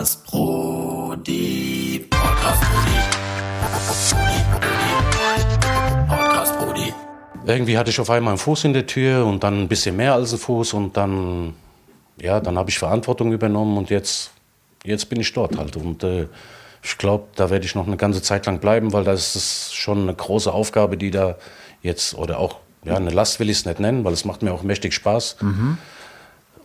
Podcast Brody. Podcast Brody. Podcast Brody. Irgendwie hatte ich auf einmal einen Fuß in der Tür und dann ein bisschen mehr als einen Fuß und dann, ja, dann habe ich Verantwortung übernommen und jetzt, jetzt bin ich dort halt. Und äh, ich glaube, da werde ich noch eine ganze Zeit lang bleiben, weil das ist schon eine große Aufgabe, die da jetzt, oder auch, ja, eine Last will ich es nicht nennen, weil es macht mir auch mächtig Spaß.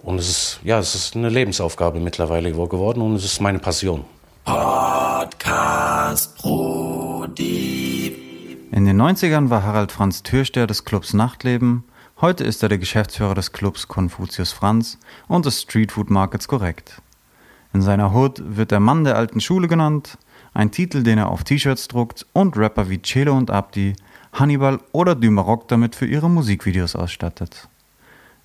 Und es ist, ja, es ist eine Lebensaufgabe mittlerweile geworden und es ist meine Passion. Podcast Brody. In den 90ern war Harald Franz Türsteher des Clubs Nachtleben. Heute ist er der Geschäftsführer des Clubs Konfuzius Franz und des Streetfood Markets Korrekt. In seiner Hood wird der Mann der alten Schule genannt, ein Titel, den er auf T-Shirts druckt und Rapper wie Celo und Abdi, Hannibal oder Dümarock damit für ihre Musikvideos ausstattet.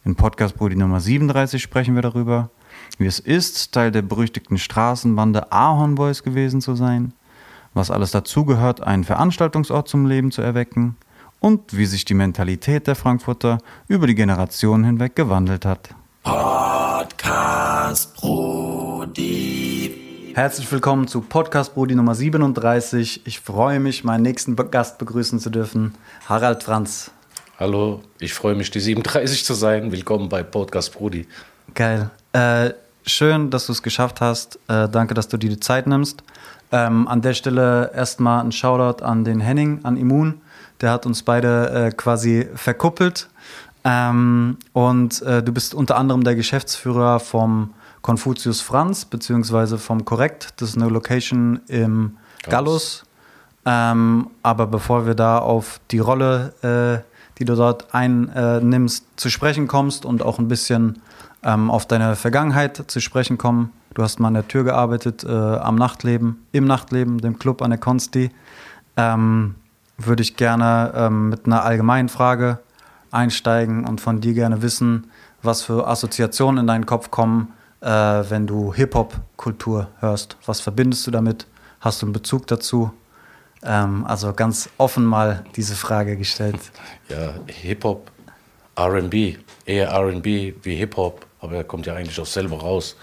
In Podcast Brody Nummer 37 sprechen wir darüber, wie es ist, Teil der berüchtigten Straßenbande Ahorn Boys gewesen zu sein, was alles dazugehört, einen Veranstaltungsort zum Leben zu erwecken und wie sich die Mentalität der Frankfurter über die Generationen hinweg gewandelt hat. Podcast Brody. Herzlich willkommen zu Podcast Brody Nummer 37. Ich freue mich, meinen nächsten Gast begrüßen zu dürfen, Harald Franz. Hallo, ich freue mich, die 37 zu sein. Willkommen bei Podcast Brudi. Geil. Äh, schön, dass du es geschafft hast. Äh, danke, dass du dir die Zeit nimmst. Ähm, an der Stelle erstmal ein Shoutout an den Henning, an Immun. Der hat uns beide äh, quasi verkuppelt. Ähm, und äh, du bist unter anderem der Geschäftsführer vom Konfuzius Franz, beziehungsweise vom Korrekt. Das ist eine Location im Gallus. Ähm, aber bevor wir da auf die Rolle, äh, die du dort einnimmst, zu sprechen kommst und auch ein bisschen ähm, auf deine Vergangenheit zu sprechen kommen. Du hast mal an der Tür gearbeitet, äh, am Nachtleben, im Nachtleben, dem Club an der Consti. Ähm, würde ich gerne ähm, mit einer allgemeinen Frage einsteigen und von dir gerne wissen, was für Assoziationen in deinen Kopf kommen, äh, wenn du Hip-Hop-Kultur hörst. Was verbindest du damit? Hast du einen Bezug dazu? Ähm, also ganz offen mal diese Frage gestellt. Ja, Hip-Hop, RB, eher RB wie Hip-Hop, aber er kommt ja eigentlich auch selber raus.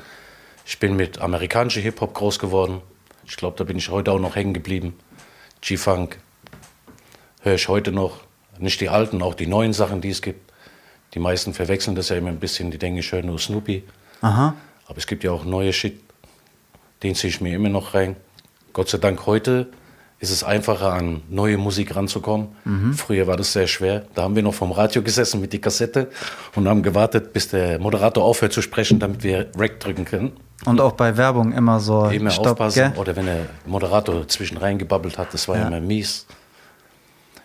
Ich bin mit amerikanischem Hip-Hop groß geworden. Ich glaube, da bin ich heute auch noch hängen geblieben. G-Funk höre ich heute noch. Nicht die alten, auch die neuen Sachen, die es gibt. Die meisten verwechseln das ja immer ein bisschen, die denken, ich höre nur Snoopy. Aha. Aber es gibt ja auch neue Shit, den ziehe ich mir immer noch rein. Gott sei Dank heute ist es einfacher, an neue Musik ranzukommen. Früher war das sehr schwer. Da haben wir noch vom Radio gesessen mit die Kassette und haben gewartet, bis der Moderator aufhört zu sprechen, damit wir Rec drücken können. Und auch bei Werbung immer so Immer Stopp, aufpassen. gell? Oder wenn der Moderator zwischen reingebabbelt hat, das war Ja. immer mies.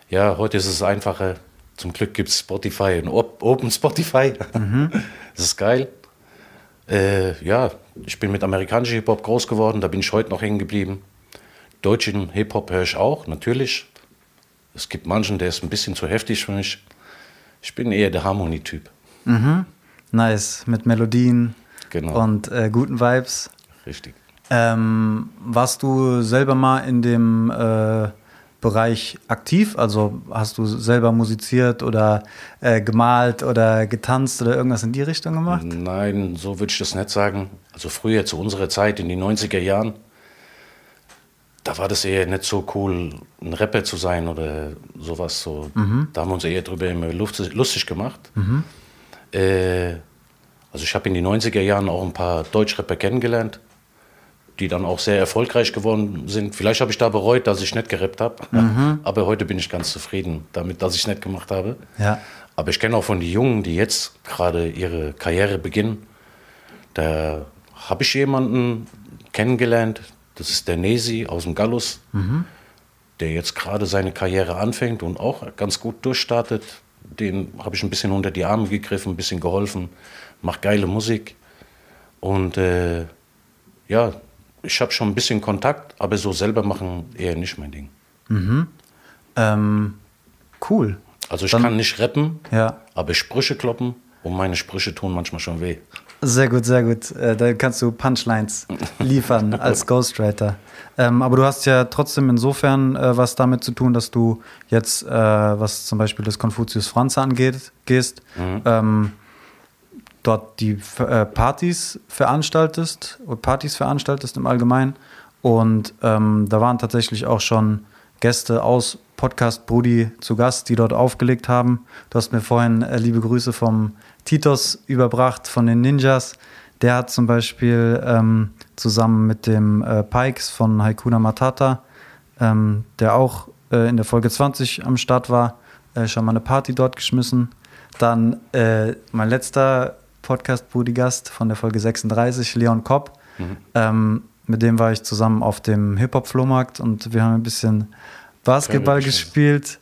Ja, heute ist es einfacher. Zum Glück gibt es Spotify und Op- Open Spotify. Das ist geil. Äh, ja, ich bin mit amerikanischem Hip-Hop groß geworden, da bin ich heute noch hängen geblieben. Deutschen Hip-Hop höre ich auch, natürlich. Es gibt manchen, der ist ein bisschen zu heftig für mich. Ich bin eher der Harmonie-Typ. Nice, mit Melodien Genau. und äh, guten Vibes. Richtig. Ähm, warst du selber mal in dem äh, Bereich aktiv? Also hast du selber musiziert oder äh, gemalt oder getanzt oder irgendwas in die Richtung gemacht? Nein, so würde ich das nicht sagen. Also früher zu unserer Zeit in den 90er Jahren, da war das eher nicht so cool, ein Rapper zu sein oder sowas. So. Da haben wir uns eher drüber immer lustig, gemacht. Äh, also ich habe in den 90er Jahren auch ein paar Deutschrapper kennengelernt, die dann auch sehr erfolgreich geworden sind. Vielleicht habe ich da bereut, dass ich nicht gerappt habe, aber heute bin ich ganz zufrieden damit, dass ich es nicht gemacht habe. Ja. Aber ich kenne auch von den Jungen, die jetzt gerade ihre Karriere beginnen, da habe ich jemanden kennengelernt, das ist der Nesi aus dem Gallus, der jetzt gerade seine Karriere anfängt und auch ganz gut durchstartet. Den habe ich ein bisschen unter die Arme gegriffen, ein bisschen geholfen, macht geile Musik. Und äh, ja, ich habe schon ein bisschen Kontakt, aber so selber machen eher nicht mein Ding. Ähm, cool. Also ich Dann- kann nicht rappen, Ja. aber Sprüche kloppen und meine Sprüche tun manchmal schon weh. Sehr gut, sehr gut. Äh, da kannst du Punchlines liefern als Ghostwriter. Ähm, aber du hast ja trotzdem insofern äh, was damit zu tun, dass du jetzt, äh, was zum Beispiel das Konfuzius Franz angeht, gehst. Ähm, dort die äh, Partys veranstaltest, oder Partys veranstaltest im Allgemeinen. Und ähm, da waren tatsächlich auch schon Gäste aus Podcast Brudi zu Gast, die dort aufgelegt haben. Du hast mir vorhin äh, liebe Grüße vom Titos überbracht, von den Ninjas. Der hat zum Beispiel ähm, zusammen mit dem äh, Pikes von Haikuna Matata, ähm, der auch äh, in der Folge 20 am Start war, äh, schon mal eine Party dort geschmissen. Dann äh, mein letzter Podcast-Brudi-Gast von der Folge 36, Leon Kopp. Ähm, mit dem war ich zusammen auf dem Hip-Hop-Flohmarkt und wir haben ein bisschen Basketball gespielt.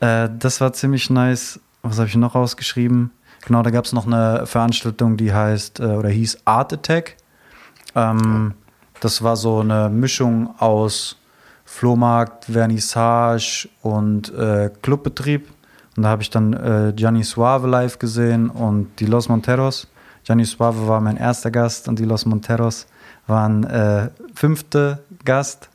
Äh, das war ziemlich nice. Was habe ich noch rausgeschrieben? Genau, da gab es noch eine Veranstaltung, die heißt äh, oder hieß Art Attack. Ähm, Das war so eine Mischung aus Flohmarkt, Vernissage und äh, Clubbetrieb. Und da habe ich dann äh, Gianni Suave live gesehen und die Los Monteros. Gianni Suave war mein erster Gast und die Los Monteros waren äh, fünfte Gast.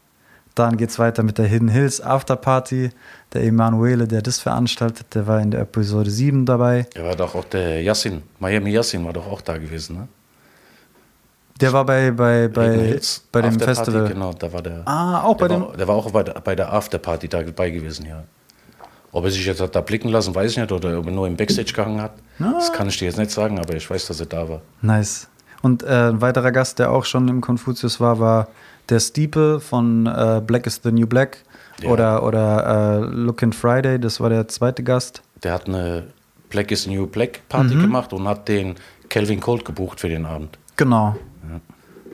Dann geht es weiter mit der Hidden Hills Afterparty. Der Emanuele, der das veranstaltet, der war in der Episode 7 dabei. Ja, war doch auch der Yassin, Miami Yassin war doch auch da gewesen, ne? Der war bei, bei, bei, Hills bei dem Festival. Genau, da war der. Ah, auch bei der dem. war, der war auch bei der, bei der Afterparty da dabei gewesen, ja. Ob er sich jetzt hat da blicken lassen, weiß ich nicht, oder ob er nur im Backstage gehangen hat. Das kann ich dir jetzt nicht sagen, aber ich weiß, dass er da war. Nice. Und äh, ein weiterer Gast, der auch schon im Konfuzius war, war der Stiepe von äh, Black is the New Black Ja. oder, oder äh, Lookin' Friday, das war der zweite Gast. Der hat eine Black is the New Black Party Mhm. gemacht und hat den Kelvin Colt gebucht für den Abend. Genau.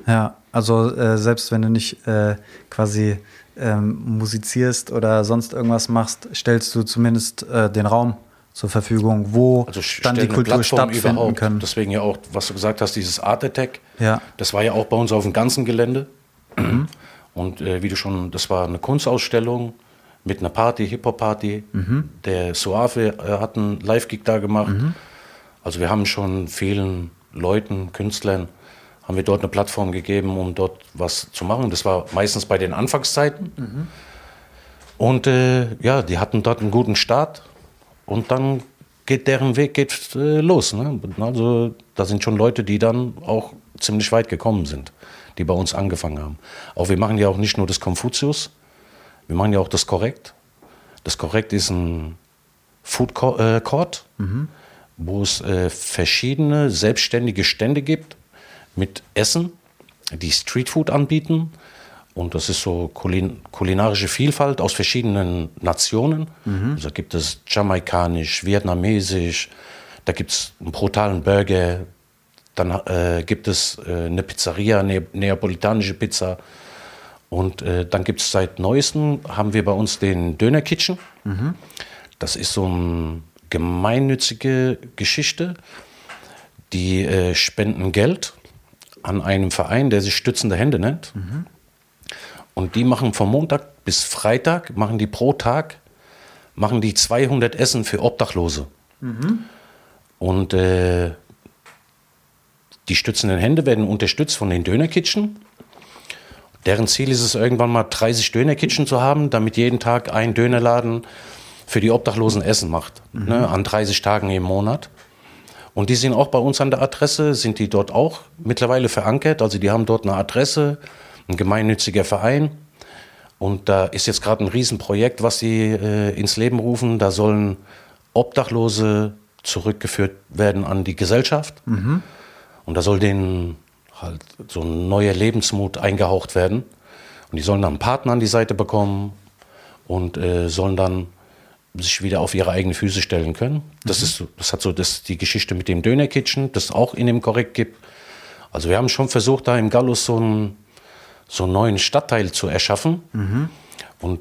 Ja, also äh, selbst wenn du nicht äh, quasi ähm, musizierst oder sonst irgendwas machst, stellst du zumindest äh, den Raum zur Verfügung, wo Also dann die Kultur Plattform stattfinden überhaupt. kann. Deswegen ja auch, was du gesagt hast, dieses Art Attack. Ja. Das war ja auch bei uns auf dem ganzen Gelände. Mhm. Und äh, wie du schon, das war eine Kunstausstellung mit einer Party, Hip-Hop-Party. Mhm. Der Suave äh, hat einen Live-Gig da gemacht. Also wir haben schon vielen Leuten, Künstlern, haben wir dort eine Plattform gegeben, um dort was zu machen. Das war meistens bei den Anfangszeiten. Mhm. Und äh, ja, die hatten dort einen guten Start. Und dann geht deren Weg geht, äh, los. Ne? Also da sind schon Leute, die dann auch ziemlich weit gekommen sind, die bei uns angefangen haben. Auch wir machen ja auch nicht nur das Konfuzius, wir machen ja auch das Korrekt. Das Korrekt ist ein Food äh, Court, wo es äh, verschiedene selbstständige Stände gibt mit Essen, die Streetfood anbieten. Und das ist so kulin kulinarische Vielfalt aus verschiedenen Nationen. Also gibt es jamaikanisch, vietnamesisch, da gibt es einen brutalen Burger, dann äh, gibt es äh, eine Pizzeria, eine neapolitanische Pizza. Und äh, dann gibt es seit neuestem, haben wir bei uns den Döner Kitchen. Das ist so eine gemeinnützige Geschichte. Die äh, spenden Geld an einem Verein, der sich Stützende Hände nennt. Und die machen von Montag bis Freitag, machen die pro Tag, machen die 200 Essen für Obdachlose. Und äh, die stützenden Hände werden unterstützt von den Dönerkitchen. Deren Ziel ist es irgendwann mal 30 Dönerkitchen zu haben, damit jeden Tag ein Dönerladen für die Obdachlosen Essen macht. Ne, an 30 Tagen im Monat. Und die sind auch bei uns an der Adresse, sind die dort auch mittlerweile verankert. Also die haben dort eine Adresse, ein gemeinnütziger Verein. Und da ist jetzt gerade ein Riesenprojekt, was sie äh, ins Leben rufen. Da sollen Obdachlose zurückgeführt werden an die Gesellschaft. Und da soll denen halt so ein neuer Lebensmut eingehaucht werden. Und die sollen dann einen Partner an die Seite bekommen und äh, sollen dann sich wieder auf ihre eigenen Füße stellen können. Das, ist, so- das hat so das, die Geschichte mit dem Döner-Kitchen, das es auch in dem Korrekt gibt. Also wir haben schon versucht, da im Gallus so einen, so einen neuen Stadtteil zu erschaffen. Und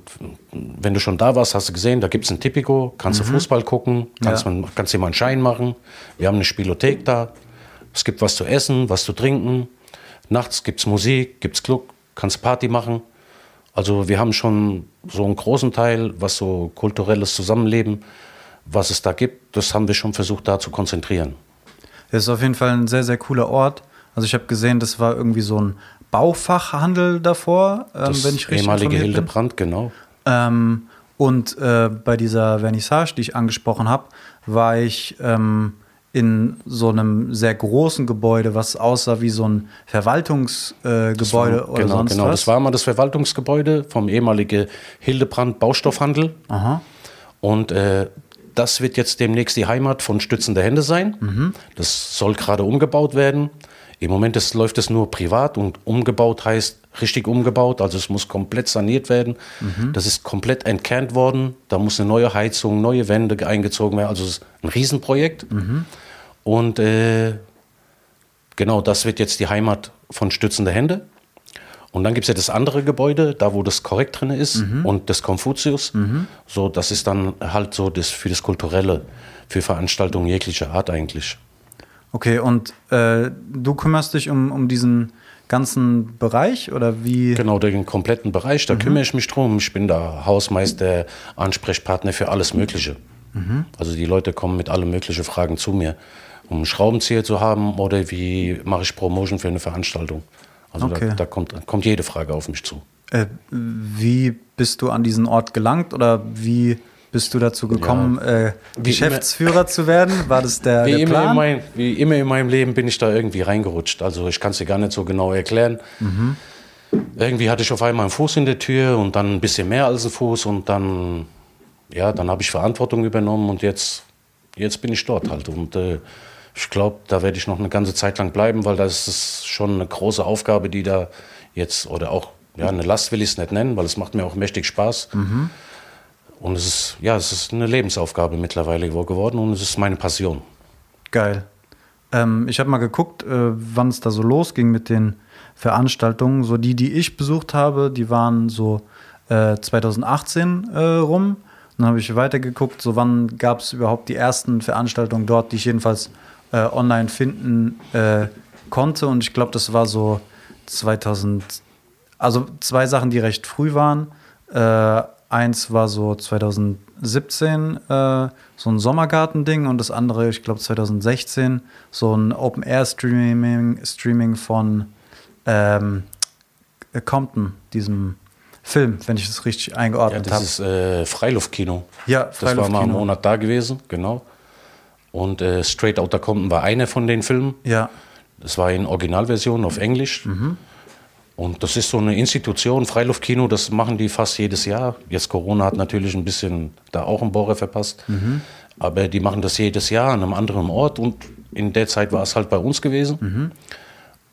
wenn du schon da warst, hast du gesehen, da gibt es ein Tipico, kannst du Fußball gucken, kannst, Ja. man, kannst dir mal einen Schein machen. Wir haben eine Spielothek da. Es gibt was zu essen, was zu trinken. Nachts gibt es Musik, gibt es Club, kannst Party machen. Also wir haben schon so einen großen Teil, was so kulturelles Zusammenleben, was es da gibt, das haben wir schon versucht da zu konzentrieren. Das ist auf jeden Fall ein sehr, sehr cooler Ort. Also ich habe gesehen, das war irgendwie so ein Baufachhandel davor, ähm, Das wenn ich richtig ehemalige bin. Hildebrand, genau. Ähm, und äh, bei dieser Vernissage, die ich angesprochen habe, war ich ähm, in so einem sehr großen Gebäude, was aussah wie so ein Verwaltungsgebäude äh, oder genau, sonst genau. was. Das war mal das Verwaltungsgebäude vom ehemaligen Hildebrand Baustoffhandel. Aha. Und äh, das wird jetzt demnächst die Heimat von Stützende Hände sein. Mhm. Das soll gerade umgebaut werden. Im Moment ist, läuft es nur privat und umgebaut heißt richtig umgebaut. Also es muss komplett saniert werden. Mhm. Das ist komplett entkernt worden. Da muss eine neue Heizung, neue Wände eingezogen werden. Also es ist ein Riesenprojekt. Mhm. Und äh, genau das wird jetzt die Heimat von Stützende Hände. Und dann gibt es ja das andere Gebäude, da wo das korrekt drin ist und das Konfuzius. So, das ist dann halt so das für das Kulturelle, für Veranstaltungen jeglicher Art eigentlich. Okay, und äh, du kümmerst dich um, um diesen ganzen Bereich oder wie? Genau, den kompletten Bereich, da kümmere ich mich drum. Ich bin da Hausmeister, Ansprechpartner für alles Mögliche. Also die Leute kommen mit allen möglichen Fragen zu mir, um Schraubenzieher zu haben oder wie mache ich Promotion für eine Veranstaltung. Also Okay. da, da kommt, kommt jede Frage auf mich zu. Äh, wie bist du an diesen Ort gelangt oder wie bist du dazu gekommen, äh, Wie Geschäftsführer zu werden? War das der, Wie der immer, in Plan? mein, wie immer in meinem Leben bin ich da irgendwie reingerutscht. Also ich kann es dir gar nicht so genau erklären. Irgendwie hatte ich auf einmal einen Fuß in der Tür und dann ein bisschen mehr als einen Fuß und dann, ja, dann habe ich Verantwortung übernommen und jetzt, jetzt bin ich dort halt. Und äh, ich glaube, da werde ich noch eine ganze Zeit lang bleiben, weil das ist schon eine große Aufgabe, die da jetzt, oder auch, ja, eine Last will ich es nicht nennen, weil es macht mir auch mächtig Spaß. Und es ist, ja, es ist eine Lebensaufgabe mittlerweile geworden und es ist meine Passion. Geil. Ähm, ich habe mal geguckt, äh, wann es da so losging mit den Veranstaltungen. So die, die ich besucht habe, die waren so äh, 2018 äh, rum. Dann habe ich weitergeguckt, so wann gab es überhaupt die ersten Veranstaltungen dort, die ich jedenfalls äh, online finden äh, konnte. Und ich glaube, das war so 2000, also zwei Sachen, die recht früh waren. Äh, eins war so 2017 äh, so ein Sommergarten-Ding und das andere, ich glaube 2016, so ein Open-Air-Streaming Streaming von ähm, Compton, diesem Film, wenn ich das richtig Ja, eingeordnet das habe. ist äh, Freiluftkino. Ja, Das war mal einen Freiluftkino. Monat da gewesen, genau. Und äh, Straight Outta Compton war einer von den Filmen. Ja, Das war in Originalversion auf Englisch. Und das ist so eine Institution, Freiluftkino, das machen die fast jedes Jahr. Jetzt Corona hat natürlich ein bisschen da auch einen Bohrer verpasst. Aber die machen das jedes Jahr an einem anderen Ort und in der Zeit war es halt bei uns gewesen.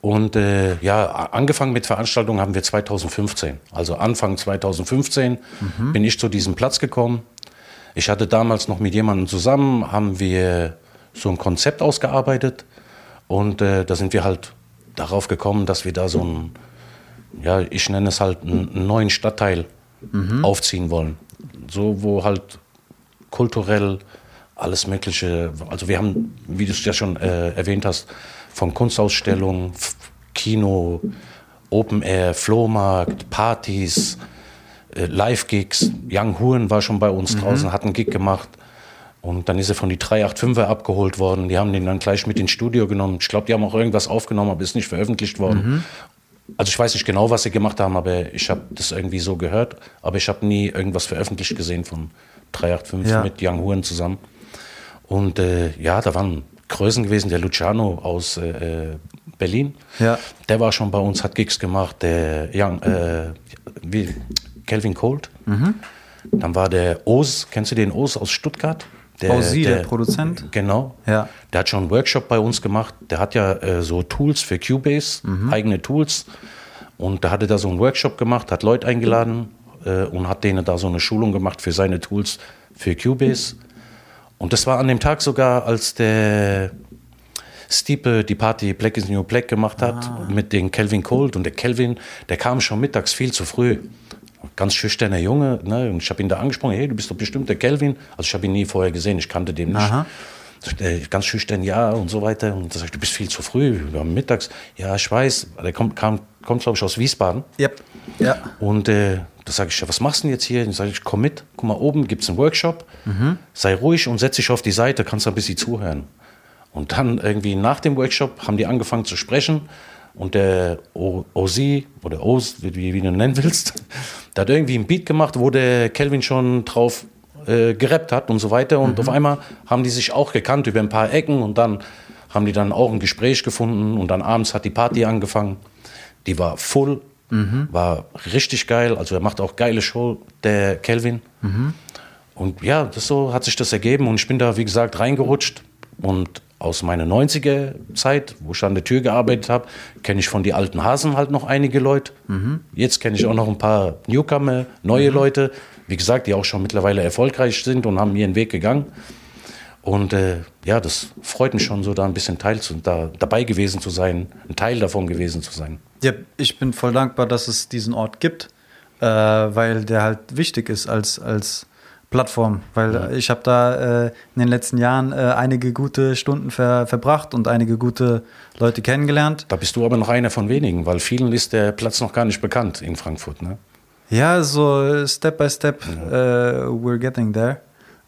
Und äh, ja, angefangen mit Veranstaltungen haben wir 2015. Also Anfang 2015 bin ich zu diesem Platz gekommen. Ich hatte damals noch mit jemandem zusammen, haben wir so ein Konzept ausgearbeitet. Und äh, da sind wir halt darauf gekommen, dass wir da so einen, ja, ich nenne es halt einen, neuen Stadtteil aufziehen wollen. So, wo halt kulturell alles Mögliche, also wir haben, wie du es ja schon äh, erwähnt hast, von Kunstausstellungen, Kino, Open Air, Flohmarkt, Partys, äh, Live-Gigs. Young Huren war schon bei uns draußen, hat einen Gig gemacht. Und dann ist er von die 385er abgeholt worden. Die haben den dann gleich mit ins Studio genommen. Ich glaube, die haben auch irgendwas aufgenommen, aber ist nicht veröffentlicht worden. Also ich weiß nicht genau, was sie gemacht haben, aber ich habe das irgendwie so gehört. Aber ich habe nie irgendwas veröffentlicht gesehen von 385 Ja. mit Young Huren zusammen. Und äh, ja, da waren Größen gewesen, der Luciano aus äh, äh, Berlin. Ja. Der war schon bei uns, hat Gigs gemacht. Der Young, äh, wie, Calvin Colt. Mhm. Dann war der Oz, kennst du den Oz aus Stuttgart? Ozi, der Produzent? Genau. Ja. Der hat schon einen Workshop bei uns gemacht. Der hat ja äh, so Tools für Cubase, eigene Tools. Und da hatte da so einen Workshop gemacht, hat Leute eingeladen äh, und hat denen da so eine Schulung gemacht für seine Tools für Cubase. Und das war an dem Tag sogar, als der Stiepe die Party Black is New Black gemacht hat mit den Kelvin Colt. Und der Kelvin, der kam schon mittags viel zu früh. Ganz schüchterner Junge. Ne? Und ich habe ihn da angesprochen, hey, du bist doch bestimmt der Kelvin. Also ich habe ihn nie vorher gesehen, ich kannte den nicht. Aha. Er, Ganz schüchtern, ja und so weiter. Und da sag ich, du bist viel zu früh. Wir haben mittags. Ja, ich weiß. Der kommt, kam, kommt glaube ich, aus Wiesbaden. Yep. Ja. Und äh, da sage ich, ja, was machst du denn jetzt hier? Und sage ich, komm mit, guck mal, oben gibt es einen Workshop. Sei ruhig und setz dich auf die Seite, kannst ein bisschen zuhören. Und dann irgendwie nach dem Workshop haben die angefangen zu sprechen. Und der Ozi oder Oz, wie, wie du ihn nennen willst, der hat irgendwie ein Beat gemacht, wo der Kelvin schon drauf äh, gerappt hat und so weiter. Und auf einmal haben die sich auch gekannt über ein paar Ecken und dann haben die dann auch ein Gespräch gefunden und dann abends hat die Party angefangen. Die war full, war richtig geil. Also er macht auch geile Show, der Kelvin. Und ja, das so hat sich das ergeben und ich bin da, wie gesagt, reingerutscht. Und aus meiner 90er-Zeit, wo ich an der Tür gearbeitet habe, kenne ich von die alten Hasen halt noch einige Leute. Jetzt kenne ich auch noch ein paar Newcomer, neue Leute, wie gesagt, die auch schon mittlerweile erfolgreich sind und haben ihren Weg gegangen. Und äh, ja, das freut mich schon so, da ein bisschen Teil zu, da, dabei gewesen zu sein, ein Teil davon gewesen zu sein. Ja, ich bin voll dankbar, dass es diesen Ort gibt, äh, weil der halt wichtig ist als, als Plattform. Weil ich habe da äh, in den letzten Jahren äh, einige gute Stunden ver verbracht und einige gute Leute kennengelernt. Da bist du aber noch einer von wenigen, weil vielen ist der Platz noch gar nicht bekannt in Frankfurt. Ne? Ja, so Step by Step, äh, we're getting there.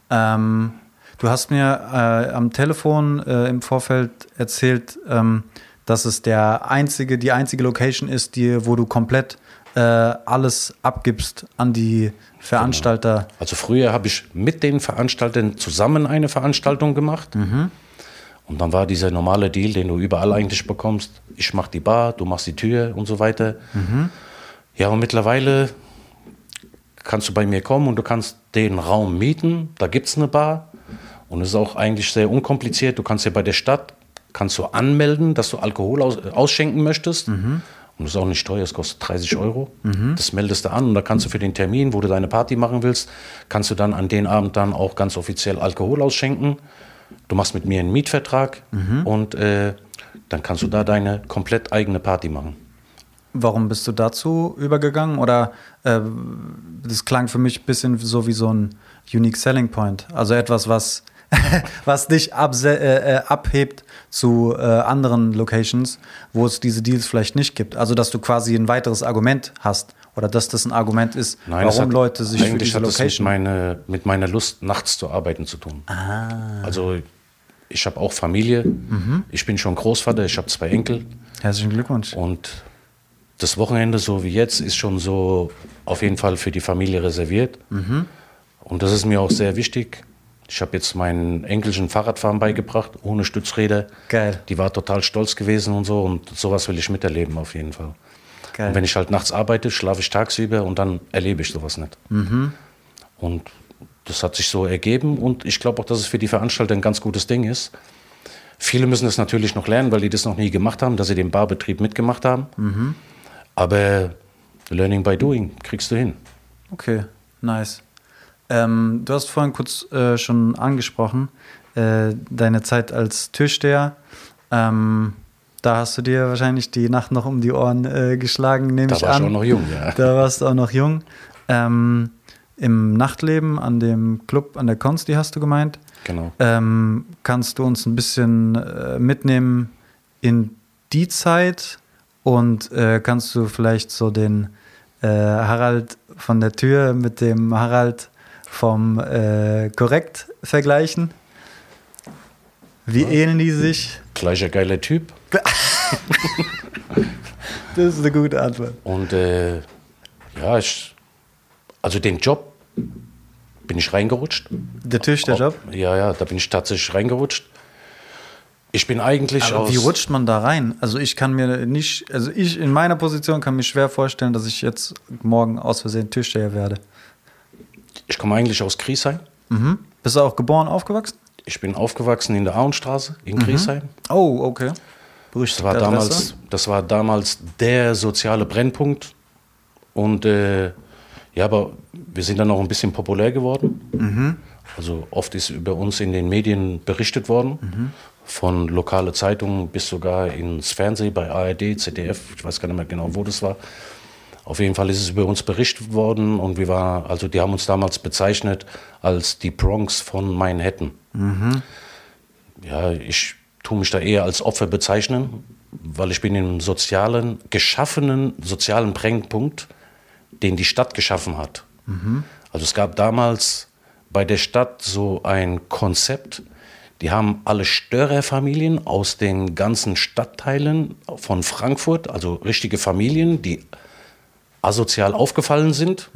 Ähm, du hast mir äh, am Telefon äh, im Vorfeld erzählt, ähm, dass es der einzige, die einzige Location ist, die, wo du komplett äh, alles abgibst an die Veranstalter. Also früher habe ich mit den Veranstaltern zusammen eine Veranstaltung gemacht. Und dann war dieser normale Deal, den du überall eigentlich bekommst. Ich mache die Bar, du machst die Tür und so weiter. Ja, und mittlerweile kannst du bei mir kommen und du kannst den Raum mieten. Da gibt es eine Bar. Und es ist auch eigentlich sehr unkompliziert. Du kannst ja bei der Stadt kannst du anmelden, dass du Alkohol aus, ausschenken möchtest. Und das ist auch nicht teuer, es kostet 30 Euro. Das meldest du an und da kannst du für den Termin, wo du deine Party machen willst, kannst du dann an den Abend dann auch ganz offiziell Alkohol ausschenken. Du machst mit mir einen Mietvertrag und äh, dann kannst du da deine komplett eigene Party machen. Warum bist du dazu übergegangen? Oder äh, das klang für mich ein bisschen so wie so ein Unique Selling Point. Also etwas, was, was dich äh, äh, abhebt zu äh, anderen Locations, wo es diese Deals vielleicht nicht gibt. Also dass du quasi ein weiteres Argument hast. Oder dass das ein Argument ist, das warum hat- Leute sich für diese hat das mit, Location. meine, mit meiner Lust, nachts zu arbeiten zu tun. Ah. Also ich habe auch Familie, Mhm. ich bin schon Großvater, ich habe zwei Enkel Herzlichen Glückwunsch. und das Wochenende, so wie jetzt, ist schon so auf jeden Fall für die Familie reserviert. Mhm. Und das ist mir auch sehr wichtig. Ich habe jetzt meinen Enkelchen Fahrradfahren beigebracht, ohne Stützräder. Geil. Die war total stolz gewesen und so. Und sowas will ich miterleben auf jeden Fall. Geil. Und wenn ich halt nachts arbeite, schlafe ich tagsüber und dann erlebe ich sowas nicht. Mhm. Und das hat sich so ergeben und ich glaube auch, dass es für die Veranstalter ein ganz gutes Ding ist. Viele müssen es natürlich noch lernen, weil die das noch nie gemacht haben, dass sie den Barbetrieb mitgemacht haben. Mhm. Aber Learning by Doing kriegst du hin. Okay, nice. Ähm, du hast vorhin kurz äh, schon angesprochen, äh, deine Zeit als Türsteher. Ähm, da hast du dir wahrscheinlich die Nacht noch um die Ohren äh, geschlagen, nehme Da ich war ich an. auch noch jung, ja. Da warst du auch noch jung. Ähm, Im Nachtleben an dem Club, an der Konsti hast du gemeint. Genau. Ähm, kannst du uns ein bisschen äh, mitnehmen in die Zeit und äh, kannst du vielleicht so den äh, Harald von der Tür mit dem Harald vom äh, Korrekt vergleichen? Wie ähneln die sich? Gleicher geiler Typ. Das ist eine gute Antwort. Und äh, ja, ich, also den Job bin ich reingerutscht. Der Tischlerjob? Ja, ja, da bin ich tatsächlich reingerutscht. Ich bin eigentlich Aber aus. wie rutscht man da rein? Also ich kann mir nicht, also ich in meiner Position kann mir schwer vorstellen, dass ich jetzt morgen aus Versehen Tischsteher werde. Ich komme eigentlich aus Griesheim. Mhm. Bist du auch geboren, aufgewachsen? Ich bin aufgewachsen in der Auenstraße in Griesheim. Oh, okay. Das war, damals, das war damals der soziale Brennpunkt. Und äh, ja, aber wir sind dann auch ein bisschen populär geworden. Also oft ist über uns in den Medien berichtet worden. Von lokale Zeitungen bis sogar ins Fernsehen bei ARD, ZDF, ich weiß gar nicht mehr genau, wo das war. Auf jeden Fall ist es über uns berichtet worden und wir war, also die haben uns damals bezeichnet als die Bronx von Manhattan. Ja, ich tue mich da eher als Opfer bezeichnen, weil ich bin im sozialen, geschaffenen, sozialen Brennpunkt, den die Stadt geschaffen hat. Also es gab damals bei der Stadt so ein Konzept, die haben alle Störerfamilien aus den ganzen Stadtteilen von Frankfurt, also richtige Familien, die asozial aufgefallen sind,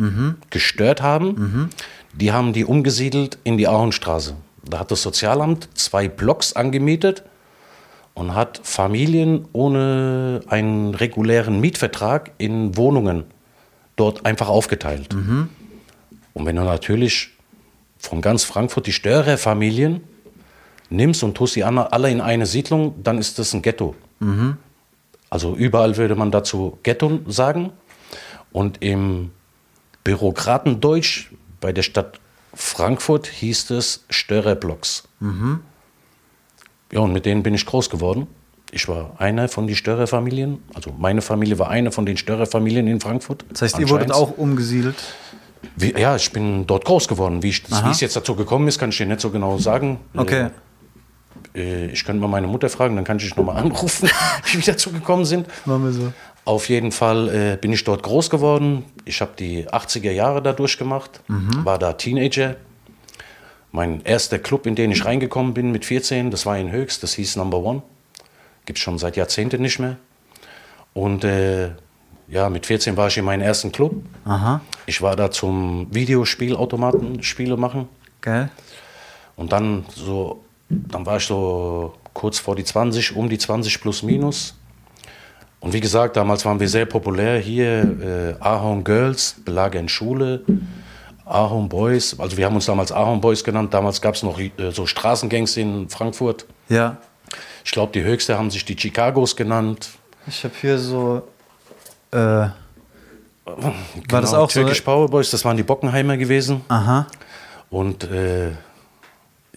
gestört haben. Die haben die umgesiedelt in die Ahornstraße. Da hat das Sozialamt zwei Blocks angemietet und hat Familien ohne einen regulären Mietvertrag in Wohnungen dort einfach aufgeteilt. Und wenn du natürlich von ganz Frankfurt die Störerfamilien nimmst und tust an- alle in eine Siedlung, dann ist das ein Ghetto. Also überall würde man dazu Ghetto sagen. Und im Bürokratendeutsch bei der Stadt Frankfurt hieß es Störerblocks. Ja, und mit denen bin ich groß geworden. Ich war einer von den Störerfamilien. Also meine Familie war eine von den Störerfamilien in Frankfurt. Das heißt, ihr wurdet auch umgesiedelt. Wie, ja, ich bin dort groß geworden. Wie, ich, wie es jetzt dazu gekommen ist, kann ich dir nicht so genau sagen. Okay. Äh, ich könnte mal meine Mutter fragen, dann kann ich dich nochmal anrufen, wie wir dazu gekommen sind. Machen wir so. Auf jeden Fall äh, bin ich dort groß geworden. Ich habe die 80er Jahre da durchgemacht, war da Teenager. Mein erster Club, in den ich reingekommen bin mit 14, das war in Höchst, das hieß Number One. Gibt es schon seit Jahrzehnten nicht mehr. Und äh, ja, mit 14 war ich in meinem ersten Club. Aha. Ich war da zum Videospielautomaten Spiele machen. Geil. Und dann so, dann war ich so kurz vor die 20, um die 20 plus minus. Und wie gesagt, damals waren wir sehr populär hier. Äh, Ahorn Girls, belagern Schule. Ahorn Boys, also wir haben uns damals Ahorn Boys genannt. Damals gab es noch äh, so Straßengangs in Frankfurt. Ja. Ich glaube, die höchste haben sich die Chicagos genannt. Ich habe hier so. Äh, war das Genau, auch so? Türkisch Power Boys, das waren die Bockenheimer gewesen. Aha. Und äh,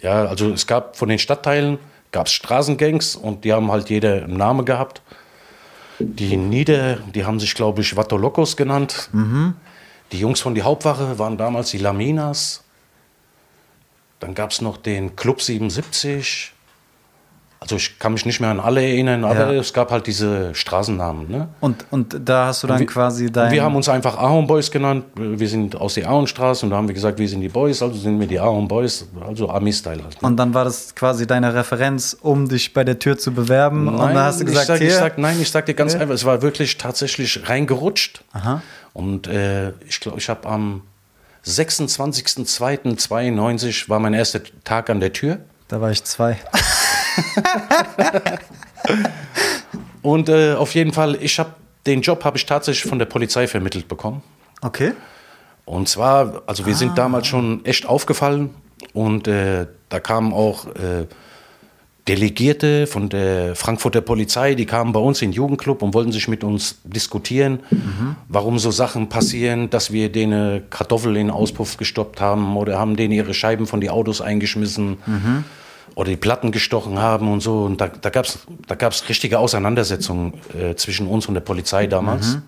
ja, also es gab von den Stadtteilen gab es Straßengangs und die haben halt jeder einen Namen gehabt. Die Nieder, die haben sich, glaube ich, Vatolokos genannt. Die Jungs von die Hauptwache waren damals die Laminas. Dann gab es noch den Club 77. Also ich kann mich nicht mehr an alle erinnern, aber Ja. es gab halt diese Straßennamen. Ne? Und, und da hast du dann wir- quasi dein. wir haben uns einfach Ahorn Boys genannt. Wir sind aus der Ahornstraße und da haben wir gesagt, wir sind die Boys, also sind wir die Ahorn Boys, also Ami-Style halt. ne? und dann war das quasi deine Referenz, um dich bei der Tür zu bewerben. und dann hast du gesagt, ich sag, hier. ich sag, nein, ich sag dir ganz einfach, es war wirklich tatsächlich reingerutscht. Aha. Und äh, ich glaube, ich habe am 26.02.92 war mein erster Tag an der Tür. da war ich zwei. Und äh, auf jeden Fall, ich habe den Job habe ich tatsächlich von der Polizei vermittelt bekommen. Okay. Und zwar, also wir sind damals schon echt aufgefallen und äh, da kamen auch äh, Delegierte von der Frankfurter Polizei, die kamen bei uns in den Jugendclub und wollten sich mit uns diskutieren, warum so Sachen passieren, dass wir denen Kartoffeln in den Auspuff gestoppt haben oder haben denen ihre Scheiben von die Autos eingeschmissen oder die Platten gestochen haben und so. Und da, da gab es da gab's richtige Auseinandersetzungen äh, zwischen uns und der Polizei damals.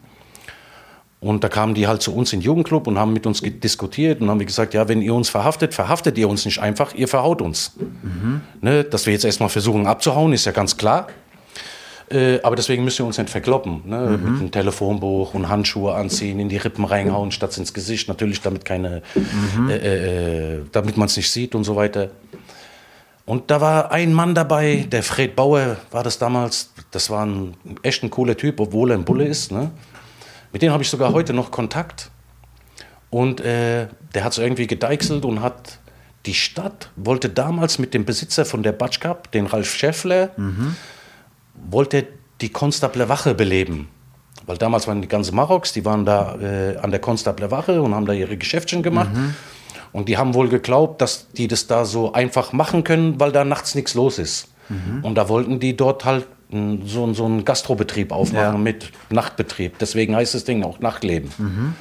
Und da kamen die halt zu uns in den Jugendclub und haben mit uns diskutiert und haben wir gesagt, ja, wenn ihr uns verhaftet, verhaftet ihr uns nicht einfach, ihr verhaut uns. Ne, dass wir jetzt erstmal versuchen abzuhauen, ist ja ganz klar. Äh, aber deswegen müsst ihr uns nicht verkloppen. Ne? Mit einem Telefonbuch und Handschuhe anziehen, in die Rippen reinhauen, statt ins Gesicht. Natürlich, damit keine, äh, äh, damit man es nicht sieht und so weiter. Und da war ein Mann dabei, der Fred Bauer war das damals. Das war ein echt ein cooler Typ, obwohl er ein Bulle ist. Ne? Mit dem habe ich sogar heute noch Kontakt. Und äh, der hat es irgendwie gedeichselt und hat die Stadt wollte damals mit dem Besitzer von der Batsch Cup, den Ralf Schäffler, wollte die Konstabler Wache beleben. Weil damals waren die ganzen Maroks, die waren da äh, an der Konstabler Wache und haben da ihre Geschäftchen gemacht. Und die haben wohl geglaubt, dass die das da so einfach machen können, weil da nachts nichts los ist. Und da wollten die dort halt so, so einen Gastrobetrieb aufmachen Ja. mit Nachtbetrieb. Deswegen heißt das Ding auch Nachtleben.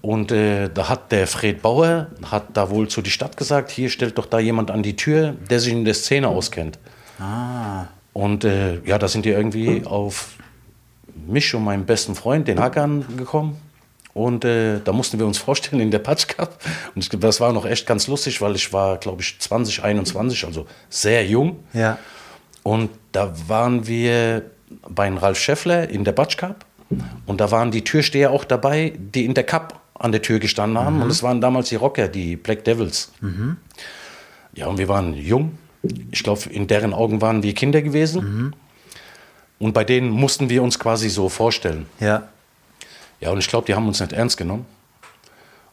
Und äh, da hat der Fred Bauer, hat da wohl zu die Stadt gesagt, hier stellt doch da jemand an die Tür, der sich in der Szene auskennt. Und äh, ja, da sind die irgendwie auf mich und meinen besten Freund, den Hakan, gekommen. Und äh, da mussten wir uns vorstellen in der Patch Cup. Und das war noch echt ganz lustig, weil ich war, glaube ich, 20, 21, also sehr jung. Ja. Und da waren wir bei Ralf Schäffler in der Batsch Cup. Und da waren die Türsteher auch dabei, die in der Cup an der Tür gestanden haben. Und es waren damals die Rocker, die Black Devils. Ja, und wir waren jung. Ich glaube, in deren Augen waren wir Kinder gewesen. Und bei denen mussten wir uns quasi so vorstellen. Ja. Ja, und ich glaube, die haben uns nicht ernst genommen.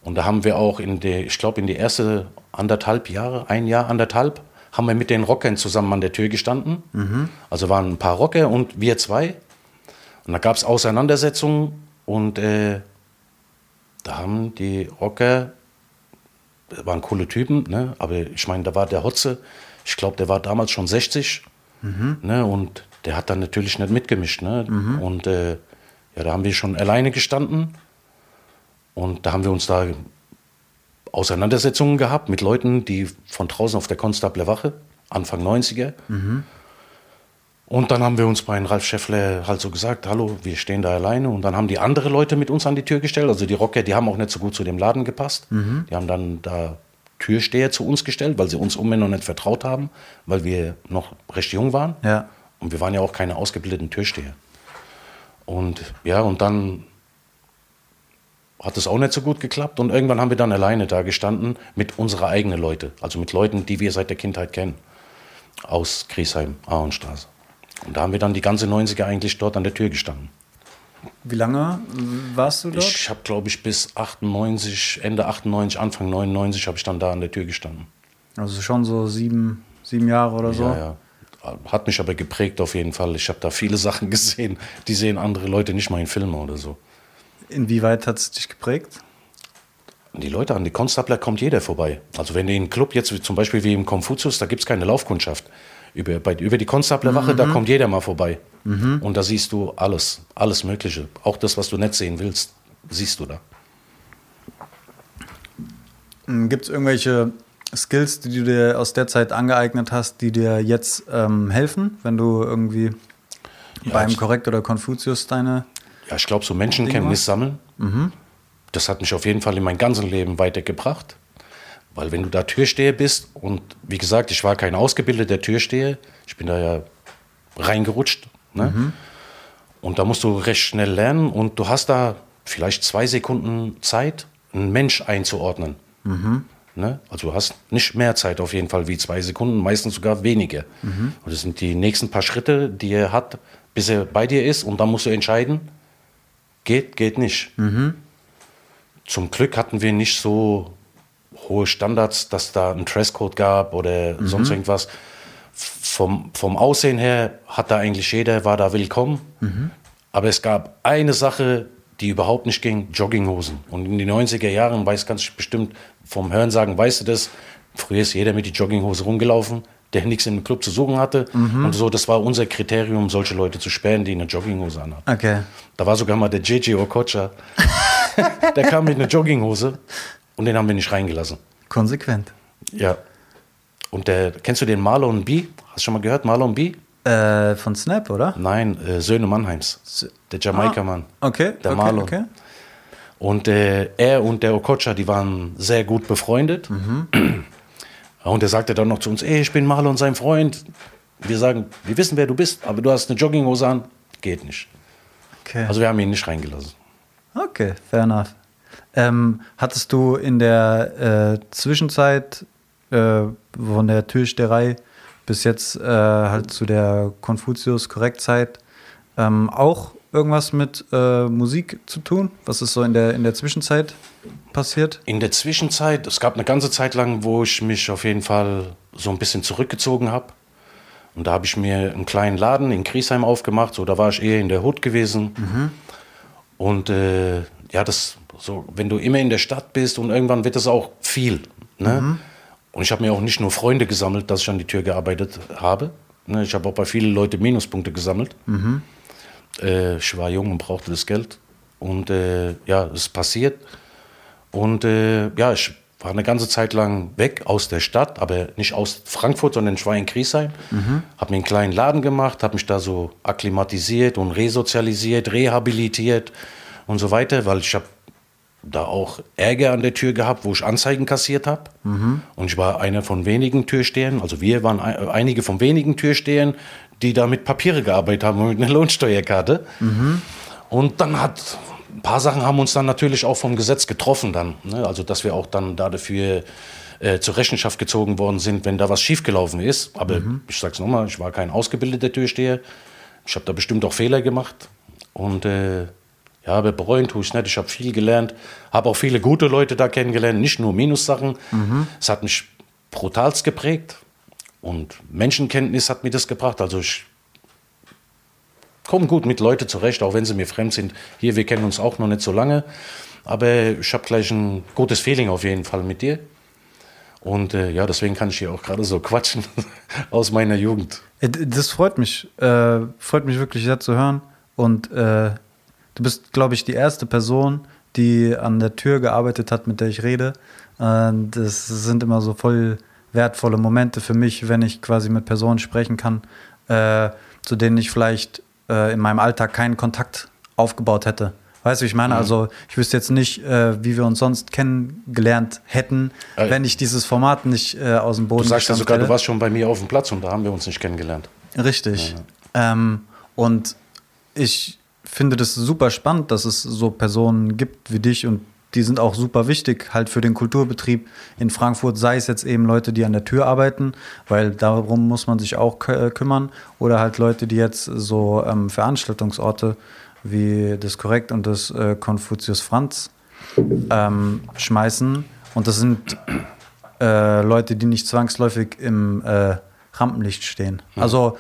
Und da haben wir auch in der, ich glaube, in die erste anderthalb Jahre, ein Jahr, anderthalb, haben wir mit den Rockern zusammen an der Tür gestanden. Also waren ein paar Rocker und wir zwei. Und da gab es Auseinandersetzungen und äh, da haben die Rocker, das waren coole Typen, ne? aber ich meine, da war der Hotze, ich glaube, der war damals schon 60 ne? und der hat dann natürlich nicht mitgemischt. Ne? Und äh, ja, da haben wir schon alleine gestanden und da haben wir uns da Auseinandersetzungen gehabt mit Leuten, die von draußen auf der Konstabler Wache, Anfang 90er. Und dann haben wir uns bei Ralf Scheffler halt so gesagt, hallo, wir stehen da alleine. Und dann haben die andere Leute mit uns an die Tür gestellt. Also die Rocker, die haben auch nicht so gut zu dem Laden gepasst. Die haben dann da Türsteher zu uns gestellt, weil sie uns noch nicht vertraut haben, weil wir noch recht jung waren. Ja. Und wir waren ja auch keine ausgebildeten Türsteher. Und ja, und dann hat es auch nicht so gut geklappt. Und irgendwann haben wir dann alleine da gestanden mit unserer eigenen Leute. Also mit Leuten, die wir seit der Kindheit kennen. Aus Griesheim, Ahornstraße. Und da haben wir dann die ganze 90er eigentlich dort an der Tür gestanden. Wie lange warst du dort? Ich habe, glaube ich, bis 98, Ende 98, Anfang 99 habe ich dann da an der Tür gestanden. also schon so sieben, sieben Jahre oder so. Ja, ja. Hat mich aber geprägt auf jeden Fall. Ich habe da viele Sachen gesehen, die sehen andere Leute nicht mal in Filmen oder so. Inwieweit hat es dich geprägt? Die Leute an die Konstabler kommt jeder vorbei. Also wenn du in einen Club, jetzt zum Beispiel wie im Konfuzius, da gibt es keine Laufkundschaft. Über, bei, über die Konstablerwache, da kommt jeder mal vorbei. Und da siehst du alles, alles Mögliche. Auch das, was du nicht sehen willst, siehst du da. Gibt es irgendwelche Skills, die du dir aus der Zeit angeeignet hast, die dir jetzt ähm, helfen, wenn du irgendwie beim ich- Korrekt oder Konfuzius deine. Ja, ich glaube, so Menschenkenntnis sammeln, das hat mich auf jeden Fall in mein ganzes Leben weitergebracht. Weil wenn du da Türsteher bist und wie gesagt, ich war kein ausgebildeter Türsteher, ich bin da ja reingerutscht. Ne? Und da musst du recht schnell lernen und du hast da vielleicht zwei Sekunden Zeit, einen Mensch einzuordnen. Ne? Also du hast nicht mehr Zeit auf jeden Fall wie zwei Sekunden, meistens sogar weniger. Und das sind die nächsten paar Schritte, die er hat, bis er bei dir ist und dann musst du entscheiden, geht, geht nicht. Zum Glück hatten wir nicht so hohe Standards, dass da ein Dresscode gab oder sonst irgendwas. Vom, vom Aussehen her hat da eigentlich jeder, war da willkommen. Aber es gab eine Sache, die überhaupt nicht ging, Jogginghosen. Und in den 90er Jahren, weiß ganz bestimmt, vom Hörensagen weißt du das, früher ist jeder mit die Jogginghose rumgelaufen, der nichts im Club zu suchen hatte. Und so, das war unser Kriterium, solche Leute zu sperren, die eine Jogginghose anhatten. Okay. Da war sogar mal der JJ Okocha, der kam mit einer Jogginghose und den haben wir nicht reingelassen. Konsequent. Ja. Und der, kennst du den Marlon B? Hast du schon mal gehört, Marlon B? Äh, von Snap, oder? Nein, äh, Söhne Mannheims. Der Jamaika-Mann. Okay. Der okay, Marlon. Okay. Und äh, er und der Okocha, die waren sehr gut befreundet. Und er sagte dann noch zu uns, ey, ich bin Marlon, sein Freund. Wir sagen, wir wissen, wer du bist, aber du hast eine Jogginghose an. Geht nicht. okay. Also wir haben ihn nicht reingelassen. Okay, fair enough. Ähm, hattest du in der äh, Zwischenzeit äh, von der Türsterei bis jetzt äh, halt zu der Konfuzius-Korrektzeit ähm, auch irgendwas mit äh, Musik zu tun? Was ist so in der, in der Zwischenzeit passiert? In der Zwischenzeit, es gab eine ganze Zeit lang, wo ich mich auf jeden Fall so ein bisschen zurückgezogen habe. Und da habe ich mir einen kleinen Laden in Griesheim aufgemacht. So, da war ich eher in der Hut gewesen. Und äh, ja, das so, wenn du immer in der Stadt bist und irgendwann wird das auch viel. Ne? Und ich habe mir auch nicht nur Freunde gesammelt, dass ich an die Tür gearbeitet habe. Ne? Ich habe auch bei vielen Leuten Minuspunkte gesammelt. Äh, ich war jung und brauchte das Geld. Und äh, ja, es ist passiert. Und äh, ja, ich war eine ganze Zeit lang weg aus der Stadt, aber nicht aus Frankfurt, sondern ich war in Griesheim. Habe mir einen kleinen Laden gemacht, habe mich da so akklimatisiert und resozialisiert, rehabilitiert und so weiter, weil ich habe da auch Ärger an der Tür gehabt, wo ich Anzeigen kassiert habe. Und ich war einer von wenigen Türstehern, also wir waren ein, einige von wenigen Türstehern, die da mit Papiere gearbeitet haben, mit einer Lohnsteuerkarte. Und dann hat ein paar Sachen haben uns dann natürlich auch vom Gesetz getroffen dann. Ne? Also dass wir auch dann da dafür äh, zur Rechenschaft gezogen worden sind, wenn da was schiefgelaufen ist. Aber ich sag's nochmal, ich war kein ausgebildeter Türsteher. Ich habe da bestimmt auch Fehler gemacht. Und äh, Ja, bereuen tue ich nicht. Ich habe viel gelernt, habe auch viele gute Leute da kennengelernt, nicht nur Minussachen. Es hat mich brutalst geprägt und Menschenkenntnis hat mir das gebracht. Also ich komme gut mit Leuten zurecht, auch wenn sie mir fremd sind. Hier, wir kennen uns auch noch nicht so lange, aber ich habe gleich ein gutes Feeling auf jeden Fall mit dir. Und äh, ja, deswegen kann ich hier auch gerade so quatschen aus meiner Jugend. Äh, Das freut mich. Äh, freut mich wirklich sehr zu hören. Und äh, du bist, glaube ich, die erste Person, die an der Tür gearbeitet hat, mit der ich rede. Das sind immer so voll wertvolle Momente für mich, wenn ich quasi mit Personen sprechen kann, äh, zu denen ich vielleicht äh, in meinem Alltag keinen Kontakt aufgebaut hätte. Weißt du, wie ich meine? Also ich wüsste jetzt nicht, äh, wie wir uns sonst kennengelernt hätten, Äh, wenn ich dieses Format nicht äh, aus dem Boden Du sagst ja sogar, du hätte. warst schon bei mir auf dem Platz und da haben wir uns nicht kennengelernt. Richtig. Ähm, und ich finde das super spannend, dass es so Personen gibt wie dich und die sind auch super wichtig halt für den Kulturbetrieb in Frankfurt, sei es jetzt eben Leute, die an der Tür arbeiten, weil darum muss man sich auch äh, kümmern, oder halt Leute, die jetzt so ähm, Veranstaltungsorte wie das Korrekt und das äh, Konfuzius Franz ähm, schmeißen. Und das sind äh, Leute, die nicht zwangsläufig im äh, Rampenlicht stehen. Also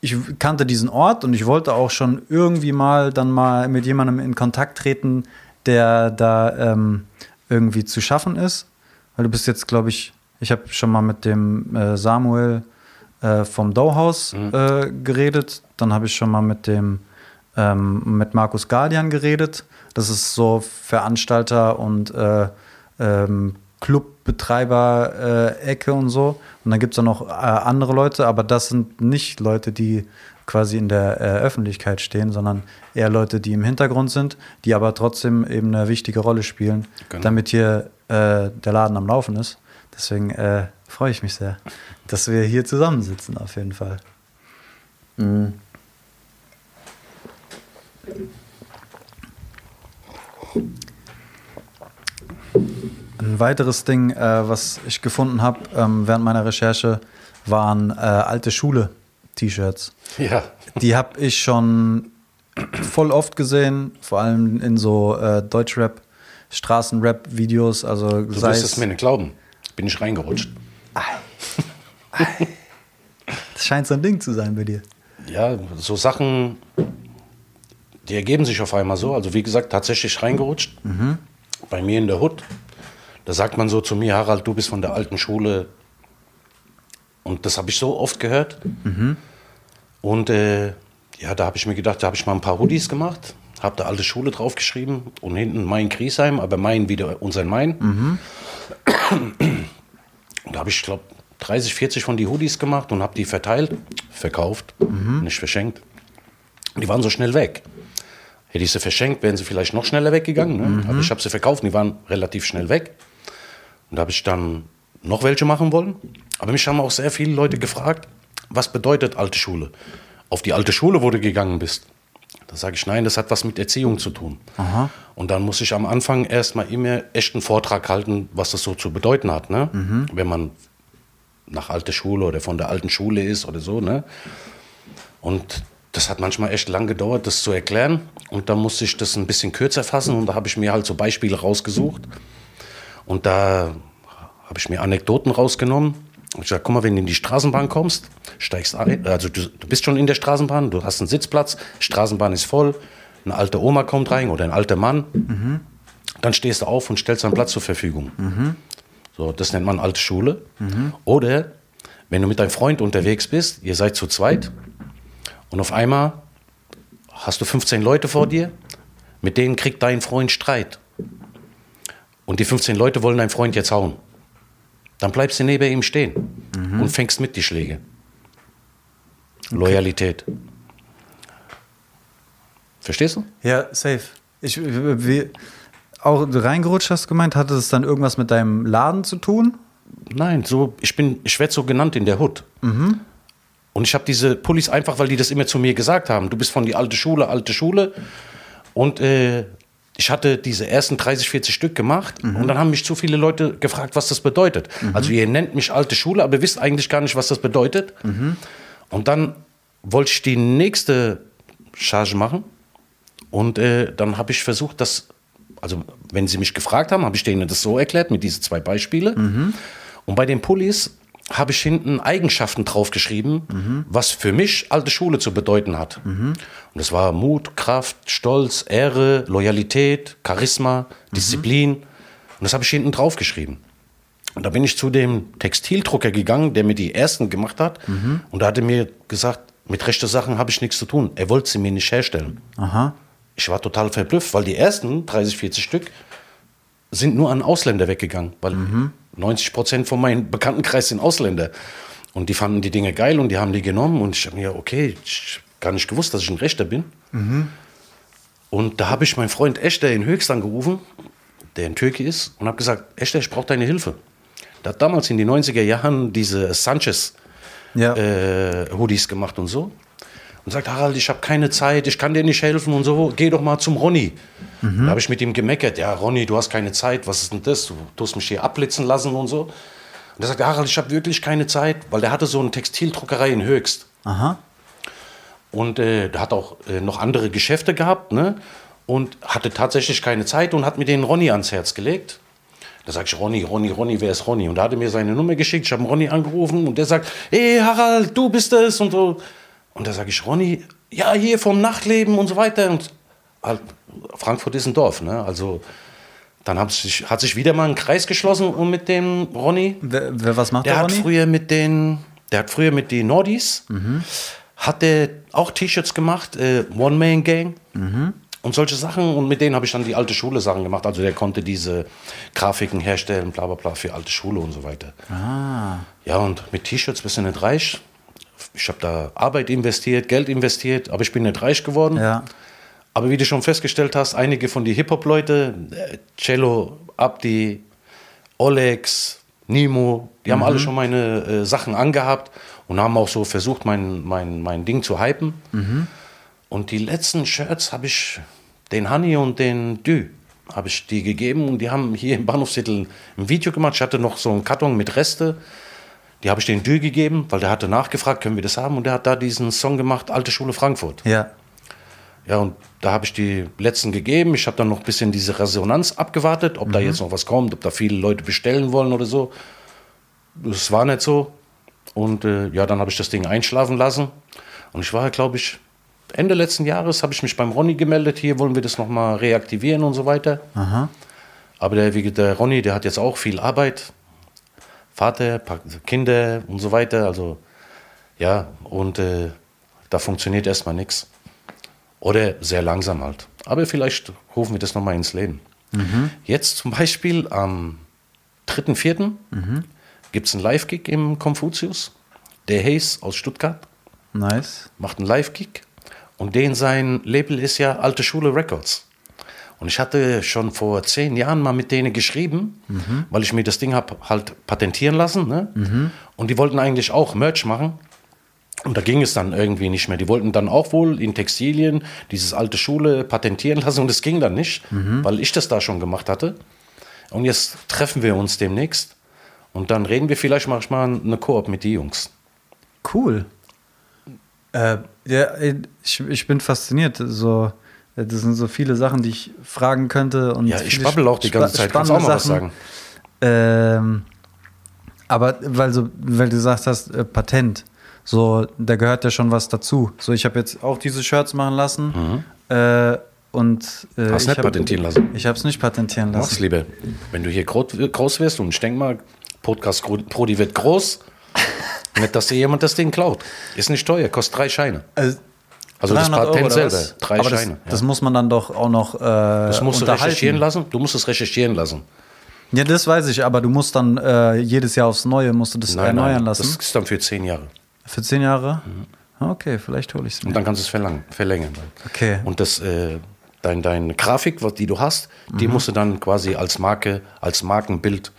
ich kannte diesen Ort und ich wollte auch schon irgendwie mal dann mal mit jemandem in Kontakt treten, der da ähm, irgendwie zu schaffen ist. Weil du bist jetzt, glaube ich, ich habe schon mal mit dem äh, Samuel äh, vom Douhaus äh, geredet. Dann habe ich schon mal mit dem ähm, mit Markus Guardian geredet. Das ist so Veranstalter und äh, ähm, Clubbetreiber-Ecke und so. Und dann gibt es auch noch äh, andere Leute, aber das sind nicht Leute, die quasi in der äh, Öffentlichkeit stehen, sondern eher Leute, die im Hintergrund sind, die aber trotzdem eben eine wichtige Rolle spielen, Genau. damit hier äh, der Laden am Laufen ist. Deswegen äh, freue ich mich sehr, dass wir hier zusammensitzen, auf jeden Fall. Ein weiteres Ding, äh, was ich gefunden habe ähm, während meiner Recherche, waren äh, alte Schule-T-Shirts. Ja, Die habe ich schon voll oft gesehen, vor allem in so äh, Deutschrap, Straßenrap-Videos. Also du wirst es, mir nicht glauben. Bin ich reingerutscht. das scheint so ein Ding zu sein bei dir. Ja, so Sachen, die ergeben sich auf einmal so. Also wie gesagt, tatsächlich reingerutscht. Bei mir in der Hut. Da sagt man so zu mir, Harald, du bist von der alten Schule. Und das habe ich so oft gehört. Und äh, ja, da habe ich mir gedacht, da habe ich mal ein paar Hoodies gemacht, habe da alte Schule draufgeschrieben und hinten Main Griesheim, aber Main wieder unser Main. Und da habe ich, glaube 30, 40 von die Hoodies gemacht und habe die verteilt, verkauft, nicht verschenkt. Und die waren so schnell weg. Hätte ich sie verschenkt, wären sie vielleicht noch schneller weggegangen. Ne? Aber ich habe sie verkauft und die waren relativ schnell weg. Und da habe ich dann noch welche machen wollen. Aber mich haben auch sehr viele Leute gefragt, was bedeutet alte Schule? Auf die alte Schule, wo du gegangen bist. Da sage ich, nein, das hat was mit Erziehung zu tun. Und dann muss ich am Anfang erstmal immer echt einen Vortrag halten, was das so zu bedeuten hat. Ne? Wenn man nach alte Schule oder von der alten Schule ist oder so. Ne? Und das hat manchmal echt lang gedauert, das zu erklären. Und dann musste ich das ein bisschen kürzer fassen und da habe ich mir halt so Beispiele rausgesucht. Und da habe ich mir Anekdoten rausgenommen. Ich sage, guck mal, wenn du in die Straßenbahn kommst, steigst ein, also du, du bist schon in der Straßenbahn, du hast einen Sitzplatz, Straßenbahn ist voll, eine alte Oma kommt rein oder ein alter Mann, dann stehst du auf und stellst einen Platz zur Verfügung. So, das nennt man alte Schule. Oder wenn du mit deinem Freund unterwegs bist, ihr seid zu zweit und auf einmal hast du 15 Leute vor dir, mit denen kriegt dein Freund Streit. Und die 15 Leute wollen deinen Freund jetzt hauen. Dann bleibst du neben ihm stehen und fängst mit die Schläge. Loyalität. Verstehst du? Ja, safe. Ich, wie, auch reingerutscht hast du gemeint, hatte es dann irgendwas mit deinem Laden zu tun? Nein, so, ich bin, ich werde so genannt in der Hood. Und ich habe diese Pullis einfach, weil die das immer zu mir gesagt haben. Du bist von die alte Schule, alte Schule. Und äh, ich hatte diese ersten 30, 40 Stück gemacht. Und dann haben mich zu viele Leute gefragt, was das bedeutet. Also ihr nennt mich alte Schule, aber wisst eigentlich gar nicht, was das bedeutet. Und dann wollte ich die nächste Charge machen. Und äh, dann habe ich versucht, das, also wenn sie mich gefragt haben, habe ich denen das so erklärt mit diesen zwei Beispiele. Und bei den Pullis habe ich hinten Eigenschaften draufgeschrieben, was für mich alte Schule zu bedeuten hat. Und das war Mut, Kraft, Stolz, Ehre, Loyalität, Charisma, Disziplin. Und das habe ich hinten draufgeschrieben. Und da bin ich zu dem Textildrucker gegangen, der mir die ersten gemacht hat. Und da hat er mir gesagt, mit rechten Sachen habe ich nichts zu tun. Er wollte sie mir nicht herstellen. Aha. Ich war total verblüfft, weil die ersten 30, 40 Stück sind nur an Ausländer weggegangen, weil 90 Prozent von meinem Bekanntenkreis sind Ausländer. Und die fanden die Dinge geil und die haben die genommen. Und ich habe mir, okay, ich gar nicht gewusst, dass ich ein Rechter bin. Und da habe ich meinen Freund Echter in Höchst angerufen, der in Türkei ist, und habe gesagt, Echter, ich brauche deine Hilfe. Der hat damals in den 90er Jahren diese Sanchez Ja. äh, Hoodies gemacht und so. Und sagt, Harald, ich habe keine Zeit, ich kann dir nicht helfen und so, geh doch mal zum Ronny. Da habe ich mit ihm gemeckert, ja, Ronny, du hast keine Zeit, was ist denn das? Du tust mich hier abblitzen lassen und so. Und er sagt, Harald, ich habe wirklich keine Zeit, weil der hatte so eine Textildruckerei in Höchst. Aha. Und äh, der hat auch äh, noch andere Geschäfte gehabt, ne? Und hatte tatsächlich keine Zeit und hat mir den Ronny ans Herz gelegt. Da sag ich, Ronny, Ronny, Ronny, wer ist Ronny? Und da hat er mir seine Nummer geschickt. Ich habe Ronny angerufen und der sagt, hey Harald, du bist es und so. Und da sage ich, Ronny, ja, hier vom Nachtleben und so weiter. Und halt, Frankfurt ist ein Dorf, ne? Also dann hat sich, hat sich wieder mal ein Kreis geschlossen und mit dem Ronny. Wer, wer was macht Der der, hat Ronny? früher mit den, der hat früher mit den Nordis, hat der auch T-Shirts gemacht, äh, One Man Gang und solche Sachen. Und mit denen habe ich dann die alte Schule Sachen gemacht. Also der konnte diese Grafiken herstellen, bla bla bla für alte Schule und so weiter. Ja, und mit T-Shirts bist du nicht reich. Ich habe da Arbeit investiert, Geld investiert, aber ich bin nicht reich geworden. Ja. Aber wie du schon festgestellt hast, einige von die Hip-Hop-Leute, äh, Cello, Abdi, Olex, Nimo, die haben alle schon meine äh, Sachen angehabt und haben auch so versucht, mein, mein, mein Ding zu hypen. Und die letzten Shirts habe ich den Honey und den Dü habe ich die gegeben und die haben hier im Bahnhofsviertel ein Video gemacht. Ich hatte noch so einen Karton mit Reste. Die habe ich den Dü gegeben, weil der hatte nachgefragt, können wir das haben? Und der hat da diesen Song gemacht, Alte Schule Frankfurt. Ja. Ja, und da habe ich die letzten gegeben. Ich habe dann noch ein bisschen diese Resonanz abgewartet, ob da jetzt noch was kommt, ob da viele Leute bestellen wollen oder so. Das war nicht so. Und äh, ja, dann habe ich das Ding einschlafen lassen. Und ich war, glaube ich, Ende letzten Jahres habe ich mich beim Ronny gemeldet. Hier wollen wir das nochmal reaktivieren und so weiter. Aha. Aber der, der Ronny, der hat jetzt auch viel Arbeit. Vater, Kinder und so weiter. Also, ja, und äh, da funktioniert erstmal nichts. Oder sehr langsam halt. Aber vielleicht rufen wir das nochmal ins Leben. Jetzt zum Beispiel am 3.4. gibt es einen Live-Gig im Konfuzius. Der Hayes aus Stuttgart Nice. macht einen Live-Gig. Und den sein Label ist ja Alte Schule Records. Und ich hatte schon vor zehn Jahren mal mit denen geschrieben, weil ich mir das Ding habe halt patentieren lassen. Ne? Und die wollten eigentlich auch Merch machen. Und da ging es dann irgendwie nicht mehr. Die wollten dann auch wohl in Textilien dieses alte Schule patentieren lassen und das ging dann nicht, weil ich das da schon gemacht hatte. Und jetzt treffen wir uns demnächst und dann reden wir vielleicht manchmal eine Koop mit die Jungs. Cool. Äh, ja, ich, ich bin fasziniert. So, das sind so viele Sachen, die ich fragen könnte. Und Ja, ich babbel auch die ganze Zeit. Kannst du auch spannende mal was sagen? Ähm, aber weil, so, weil du gesagt hast, äh, Patent, so, da gehört ja schon was dazu. So, ich habe jetzt auch diese Shirts machen lassen. Äh, und, äh, Mhm. Hast ich nicht hab- patentieren lassen? Ich habe es nicht patentieren Mach's lassen. lieber. Wenn du hier groß, groß wirst und ich denke mal, Podcast Prodi wird groß, nicht, dass dir jemand das Ding klaut. Ist nicht teuer, kostet drei Scheine. Also, Also das 300 Patent selber, drei Aber Scheine. Das, das muss man dann doch auch noch äh, Das musst du recherchieren lassen. Du musst es recherchieren lassen. Ja, das weiß ich, aber du musst dann äh, jedes Jahr aufs Neue musst du das erneuern lassen. Das ist dann für zehn Jahre. Für zehn Jahre? Okay, vielleicht hole ich es. Und dann kannst du es verlangen, verlängern. Okay. Und das, äh, dein, deine Grafik, die du hast, Mhm. die musst du dann quasi als Marke, als Markenbild,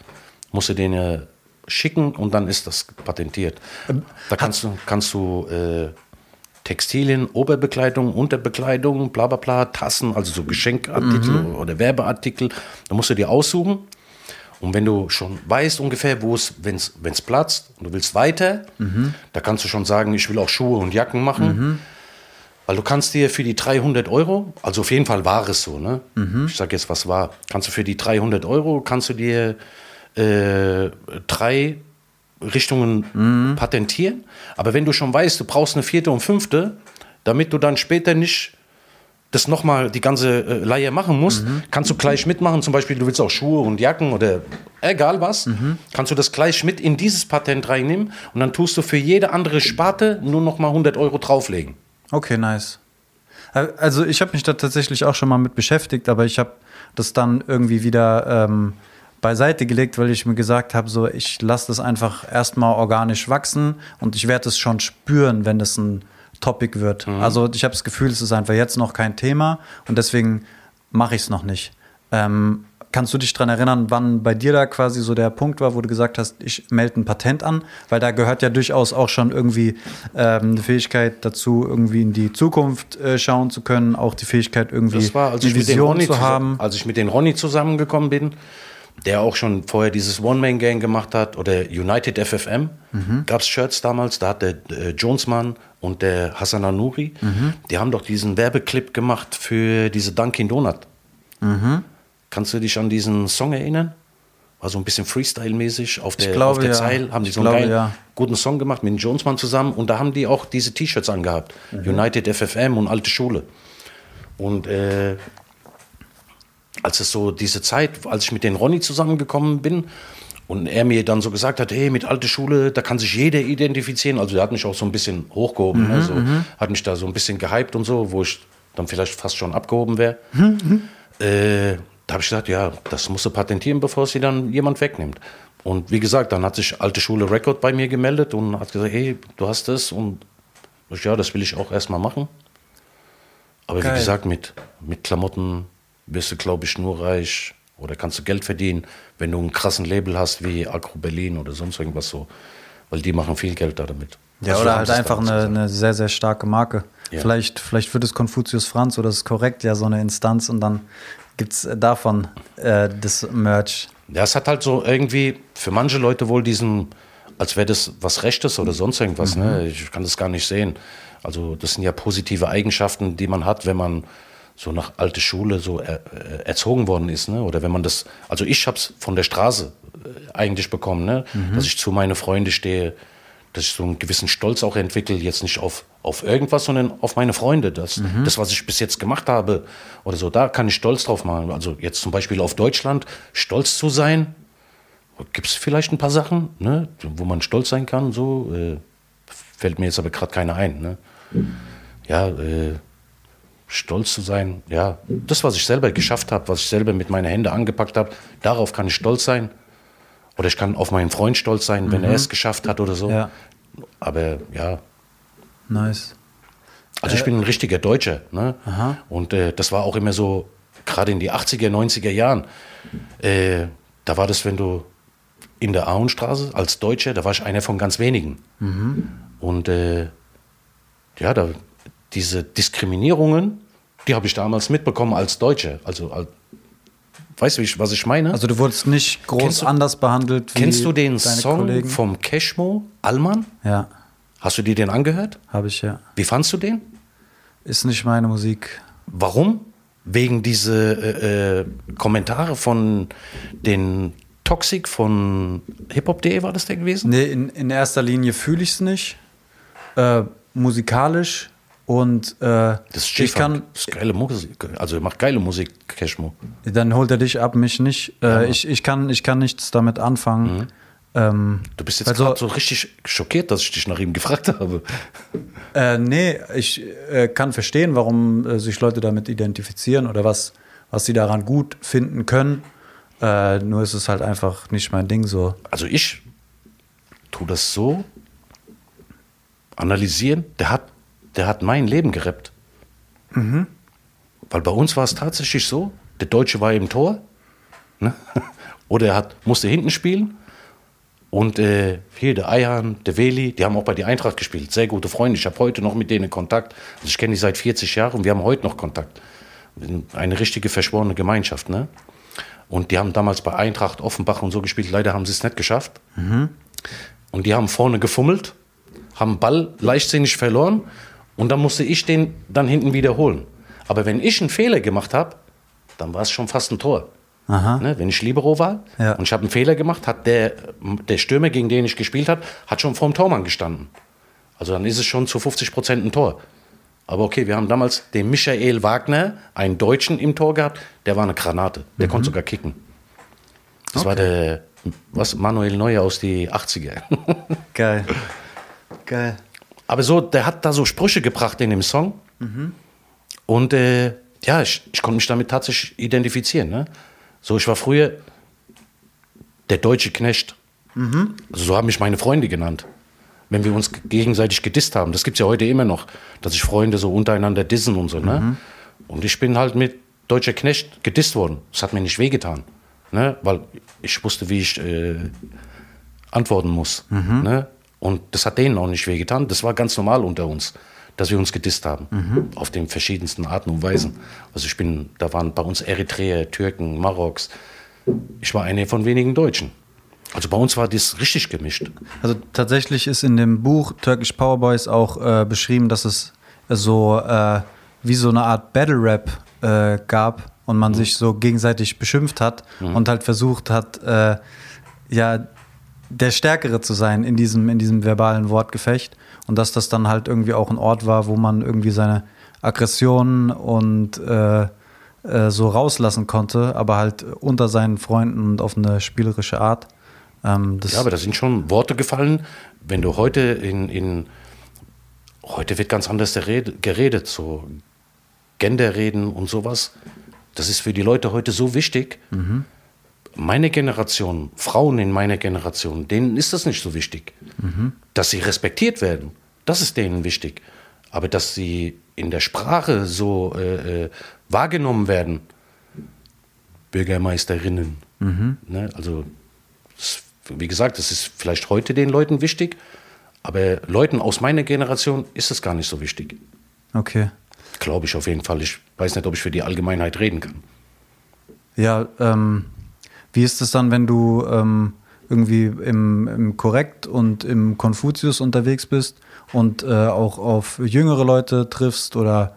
musst du denen schicken und dann ist das patentiert. Ähm, da kannst du, kannst du äh, Textilien, Oberbekleidung, Unterbekleidung, bla bla bla, Tassen, also so Geschenkartikel Mhm. oder Werbeartikel, da musst du dir aussuchen. Und wenn du schon weißt ungefähr, wo es, wenn es platzt und du willst weiter, Mhm. da kannst du schon sagen, ich will auch Schuhe und Jacken machen. Weil du kannst dir für die 300 Euro, also auf jeden Fall war es so, ne? Ich sag jetzt, was war. Kannst du für die 300 Euro, kannst du dir äh, drei Richtungen patentieren. Aber wenn du schon weißt, du brauchst eine vierte und fünfte, damit du dann später nicht das nochmal die ganze äh, Leihe machen musst, kannst du gleich mitmachen. Zum Beispiel, du willst auch Schuhe und Jacken oder egal was, kannst du das gleich mit in dieses Patent reinnehmen und dann tust du für jede andere Sparte nur nochmal 100 Euro drauflegen. Okay, nice. Äh, Also ich habe mich da tatsächlich auch schon mal mit beschäftigt, aber ich habe das dann irgendwie wieder ähm, beiseite gelegt, weil ich mir gesagt habe, so ich lasse das einfach erstmal organisch wachsen und ich werde es schon spüren, wenn das ein Topic wird. Also ich habe das Gefühl, es ist einfach jetzt noch kein Thema und deswegen mache ich es noch nicht. Ähm, kannst du dich daran erinnern, wann bei dir da quasi so der Punkt war, wo du gesagt hast, ich melde ein Patent an? Weil da gehört ja durchaus auch schon irgendwie ähm, eine Fähigkeit dazu, irgendwie in die Zukunft äh, schauen zu können, auch die Fähigkeit irgendwie Das war, als eine Vision zu haben. als ich mit den Ronny zusammengekommen bin, der auch schon vorher dieses One-Man-Gang gemacht hat, oder United FFM, gab es Shirts damals, da hat der äh, Jonesmann und der Hassan Anouri, die haben doch diesen Werbeclip gemacht für diese Dunkin' Donut. Kannst du dich an diesen Song erinnern? War so ein bisschen Freestyle-mäßig auf der, glaube, auf der ja. Zeil, haben die Ich so einen glaube, geilen, ja. guten Song gemacht mit dem Jonesmann zusammen und da haben die auch diese T-Shirts angehabt. United FFM und alte Schule. Und äh, als es so diese Zeit, als ich mit den Ronny zusammengekommen bin und er mir dann so gesagt hat, hey, mit alte Schule, da kann sich jeder identifizieren. Also der hat mich auch so ein bisschen hochgehoben, ne? so, hat mich da so ein bisschen gehypt und so, wo ich dann vielleicht fast schon abgehoben wäre. Äh, da habe ich gesagt, ja, das musst du patentieren, bevor sie dann jemand wegnimmt. Und wie gesagt, dann hat sich alte Schule Record bei mir gemeldet und hat gesagt, hey, du hast das und ich, ja, das will ich auch erstmal machen. Aber Geil. wie gesagt, mit, mit Klamotten wirst du, glaube ich, nur reich oder kannst du Geld verdienen, wenn du einen krassen Label hast wie Agro Berlin oder sonst irgendwas so. Weil die machen viel Geld da damit. Ja, Also oder halt es einfach eine, eine sehr, sehr starke Marke. Ja. Vielleicht, vielleicht wird es Konfuzius Franz oder das ist korrekt, ja, so eine Instanz und dann gibt es davon äh, das Merch. Ja, es hat halt so irgendwie für manche Leute wohl diesen, als wäre das was Rechtes oder sonst irgendwas. Ne? Ich kann das gar nicht sehen. Also das sind ja positive Eigenschaften, die man hat, wenn man so nach alte Schule so er, äh, erzogen worden ist. Ne? Oder wenn man das, also ich habe es von der Straße äh, eigentlich bekommen, ne? dass ich zu meine Freunde stehe, dass ich so einen gewissen Stolz auch entwickle, jetzt nicht auf, auf irgendwas, sondern auf meine Freunde. Das, das, was ich bis jetzt gemacht habe oder so, da kann ich stolz drauf machen. Also jetzt zum Beispiel auf Deutschland, stolz zu sein, gibt es vielleicht ein paar Sachen, ne, wo man stolz sein kann, so, äh, fällt mir jetzt aber gerade keiner ein. Ne? Ja, äh, stolz zu sein, ja, das, was ich selber geschafft habe, was ich selber mit meinen Händen angepackt habe, darauf kann ich stolz sein. Oder ich kann auf meinen Freund stolz sein, wenn er es geschafft hat oder so. Ja. Aber ja, Nice. also ich bin ein richtiger Deutscher. Ne? Und äh, das war auch immer so, gerade in die 80er, 90er Jahren, äh, da war das, wenn du in der Auenstraße als Deutscher, da war ich einer von ganz wenigen. Und äh, ja, da, diese Diskriminierungen, die habe ich damals mitbekommen als Deutscher. Also, als, weißt du, was ich meine? Also du wurdest nicht groß du- anders behandelt wie Kennst du den Song Kollegen? vom Cashmo, Allmann? Ja, Hast du dir den angehört? habe ich ja. Wie fandst du den? Ist nicht meine Musik. Warum? Wegen diese äh, äh, Kommentare von den Toxic von hiphop.de war das der gewesen? Nee, in, in erster Linie fühle ich es nicht. Äh, musikalisch und äh, Das ist ich kann, Das ist geile Musik. Also er macht geile Musik, Cashmo. dann holt er dich ab, mich nicht. Äh, ich, ich, kann, ich kann nichts damit anfangen. Ähm, Du bist jetzt Also- gerade so richtig schockiert, dass ich dich nach ihm gefragt habe. Äh, nee, ich äh, kann verstehen, warum äh, sich Leute damit identifizieren oder was, was sie daran gut finden können. Äh, nur ist es halt einfach nicht mein Ding so. Also ich tue das so analysieren. Der hat, der hat mein Leben gereppt. Weil bei uns war es tatsächlich so, der Deutsche war im Tor. Ne? Oder er hat, musste hinten spielen. Und äh, hier der Eihan, der Weli, die haben auch bei der Eintracht gespielt. Sehr gute Freunde. Ich habe heute noch mit denen Kontakt. Also ich kenne die seit 40 Jahren und wir haben heute noch Kontakt. Eine richtige verschworene Gemeinschaft. Ne? Und die haben damals bei Eintracht, Offenbach und so gespielt. Leider haben sie es nicht geschafft. Und die haben vorne gefummelt, haben Ball leichtsinnig verloren Und dann musste ich den dann hinten wiederholen. Aber wenn ich einen Fehler gemacht habe, dann war es schon fast ein Tor. Aha. Ne, wenn ich Libero war Ja. und ich habe einen Fehler gemacht, hat der, der Stürmer, gegen den ich gespielt habe, hat schon vorm Tormann gestanden. Also dann ist es schon zu 50 Prozent ein Tor. Aber okay, wir haben damals den Michael Wagner, einen Deutschen im Tor gehabt, der war eine Granate. Der konnte sogar kicken. Das war der, was, Manuel Neuer aus die 80er. Geil. Geil. Aber so, der hat da so Sprüche gebracht in dem Song. Und äh, ja, ich, ich konnte mich damit tatsächlich identifizieren. Ne? So, ich war früher der deutsche Knecht. Also so haben mich meine Freunde genannt. Wenn wir uns gegenseitig gedisst haben. Das gibt es ja heute immer noch, dass sich Freunde so untereinander dissen und so. Ne? Und ich bin halt mit deutscher Knecht gedisst worden. Das hat mir nicht wehgetan. Ne? Weil ich wusste, wie ich äh, antworten muss. Ne? Und das hat denen auch nicht wehgetan. Das war ganz normal unter uns, dass wir uns gedisst haben. Auf den verschiedensten Arten und Weisen. Also ich bin, da waren bei uns Eritreer, Türken, Maroks. Ich war einer von wenigen Deutschen. Also bei uns war das richtig gemischt. Also tatsächlich ist in dem Buch Turkish Power Boys auch äh, beschrieben, dass es so äh, wie so eine Art Battle Rap äh, gab und man sich so gegenseitig beschimpft hat und halt versucht hat, äh, ja, der Stärkere zu sein in diesem, in diesem verbalen Wortgefecht und dass das dann halt irgendwie auch ein Ort war, wo man irgendwie seine Aggressionen und äh, äh, so rauslassen konnte, aber halt unter seinen Freunden und auf eine spielerische Art. Ähm, das Ja, aber da sind schon Worte gefallen. Wenn du heute in, in heute wird ganz anders geredet, geredet so Genderreden und sowas. Das ist für die Leute heute so wichtig. Meine Generation, Frauen in meiner Generation, denen ist das nicht so wichtig. Dass sie respektiert werden, das ist denen wichtig. Aber dass sie in der Sprache so äh, äh, wahrgenommen werden, Bürgermeisterinnen. Ne? Also, das, wie gesagt, das ist vielleicht heute den Leuten wichtig, aber Leuten aus meiner Generation ist es gar nicht so wichtig. okay. Glaube ich auf jeden Fall. Ich weiß nicht, ob ich für die Allgemeinheit reden kann. Ja, ähm, wie ist es dann, wenn du ähm, irgendwie im, im Korrekt und im Konfuzius unterwegs bist und äh, auch auf jüngere Leute triffst oder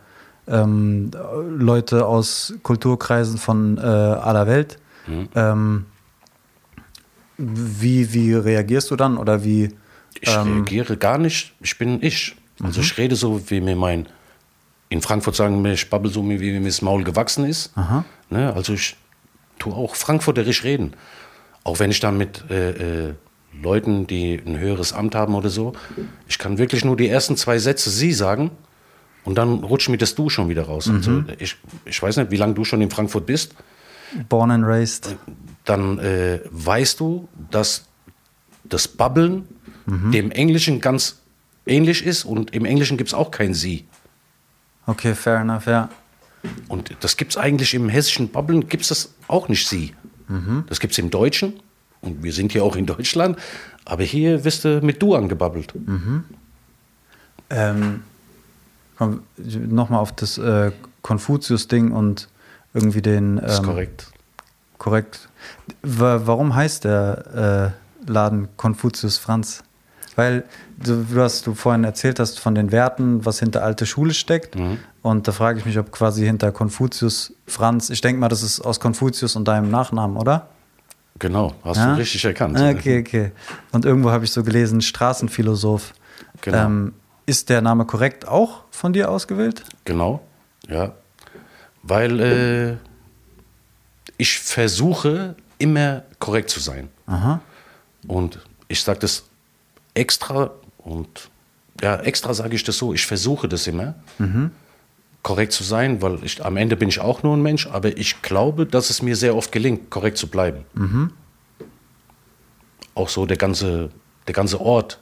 ähm, Leute aus Kulturkreisen von äh, aller Welt? Ähm, wie, wie reagierst du dann oder wie? Ich reagiere gar nicht. Ich bin ich. Also ich rede so, wie mir mein, in Frankfurt sagen wir, ich babbel so, wie mir das Maul gewachsen ist. Ne? Also ich tue auch frankfurterisch reden. Auch wenn ich dann mit äh, äh, Leuten, die ein höheres Amt haben oder so, ich kann wirklich nur die ersten zwei Sätze sie sagen und dann rutscht mir das Du schon wieder raus. Also ich, ich weiß nicht, wie lange du schon in Frankfurt bist. Born and raised. dann äh, weißt du, dass das Babbeln dem Englischen ganz ähnlich ist und im Englischen gibt es auch kein Sie. Okay, fair enough, ja. Und das gibt es eigentlich im hessischen Babbeln, gibt es das auch nicht Sie. Das gibt es im Deutschen und wir sind hier auch in Deutschland, aber hier wirst du mit Du angebabbelt. Ähm, komm, nochmal auf das äh, Konfuzius-Ding und irgendwie den. Das ist ähm, korrekt. Korrekt. Wa- Warum heißt der äh, Laden Konfuzius Franz? Weil du, du hast du vorhin erzählt hast von den Werten, was hinter alte Schule steckt. Und da frage ich mich, ob quasi hinter Konfuzius Franz, ich denke mal, das ist aus Konfuzius und deinem Nachnamen, oder? Genau, hast Ja? du richtig erkannt. Ah, Okay, okay. Und irgendwo habe ich so gelesen, Straßenphilosoph. Genau. Ähm, ist der Name korrekt auch von dir ausgewählt? Genau, ja. Weil äh, ich versuche immer korrekt zu sein. Aha. Und ich sage das extra und ja, extra sage ich das so, ich versuche das immer, korrekt zu sein, weil ich, am Ende bin ich auch nur ein Mensch, aber ich glaube, dass es mir sehr oft gelingt, korrekt zu bleiben. Auch so der ganze, der ganze Ort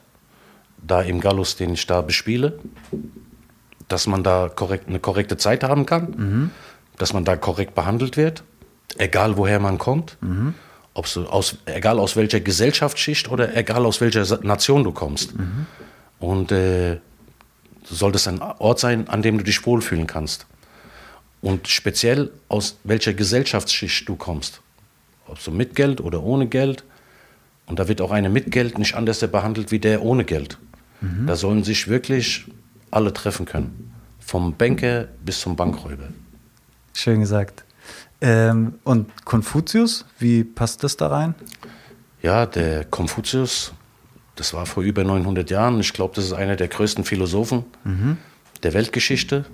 da im Gallus, den ich da bespiele, dass man da korrekt, eine korrekte Zeit haben kann, dass man da korrekt behandelt wird, egal woher man kommt, ob so aus, egal aus welcher Gesellschaftsschicht oder egal aus welcher Nation du kommst. Und äh, soll das ein Ort sein, an dem du dich wohlfühlen kannst. Und speziell aus welcher Gesellschaftsschicht du kommst. Ob so mit Geld oder ohne Geld. Und da wird auch einer mit Geld nicht anders behandelt wie der ohne Geld. Da sollen sich wirklich alle treffen können. Vom Banker bis zum Bankräuber. Schön gesagt. Ähm, und Konfuzius, wie passt das da rein? Ja, der Konfuzius, das war vor über 900 Jahren. Ich glaube, das ist einer der größten Philosophen der Weltgeschichte.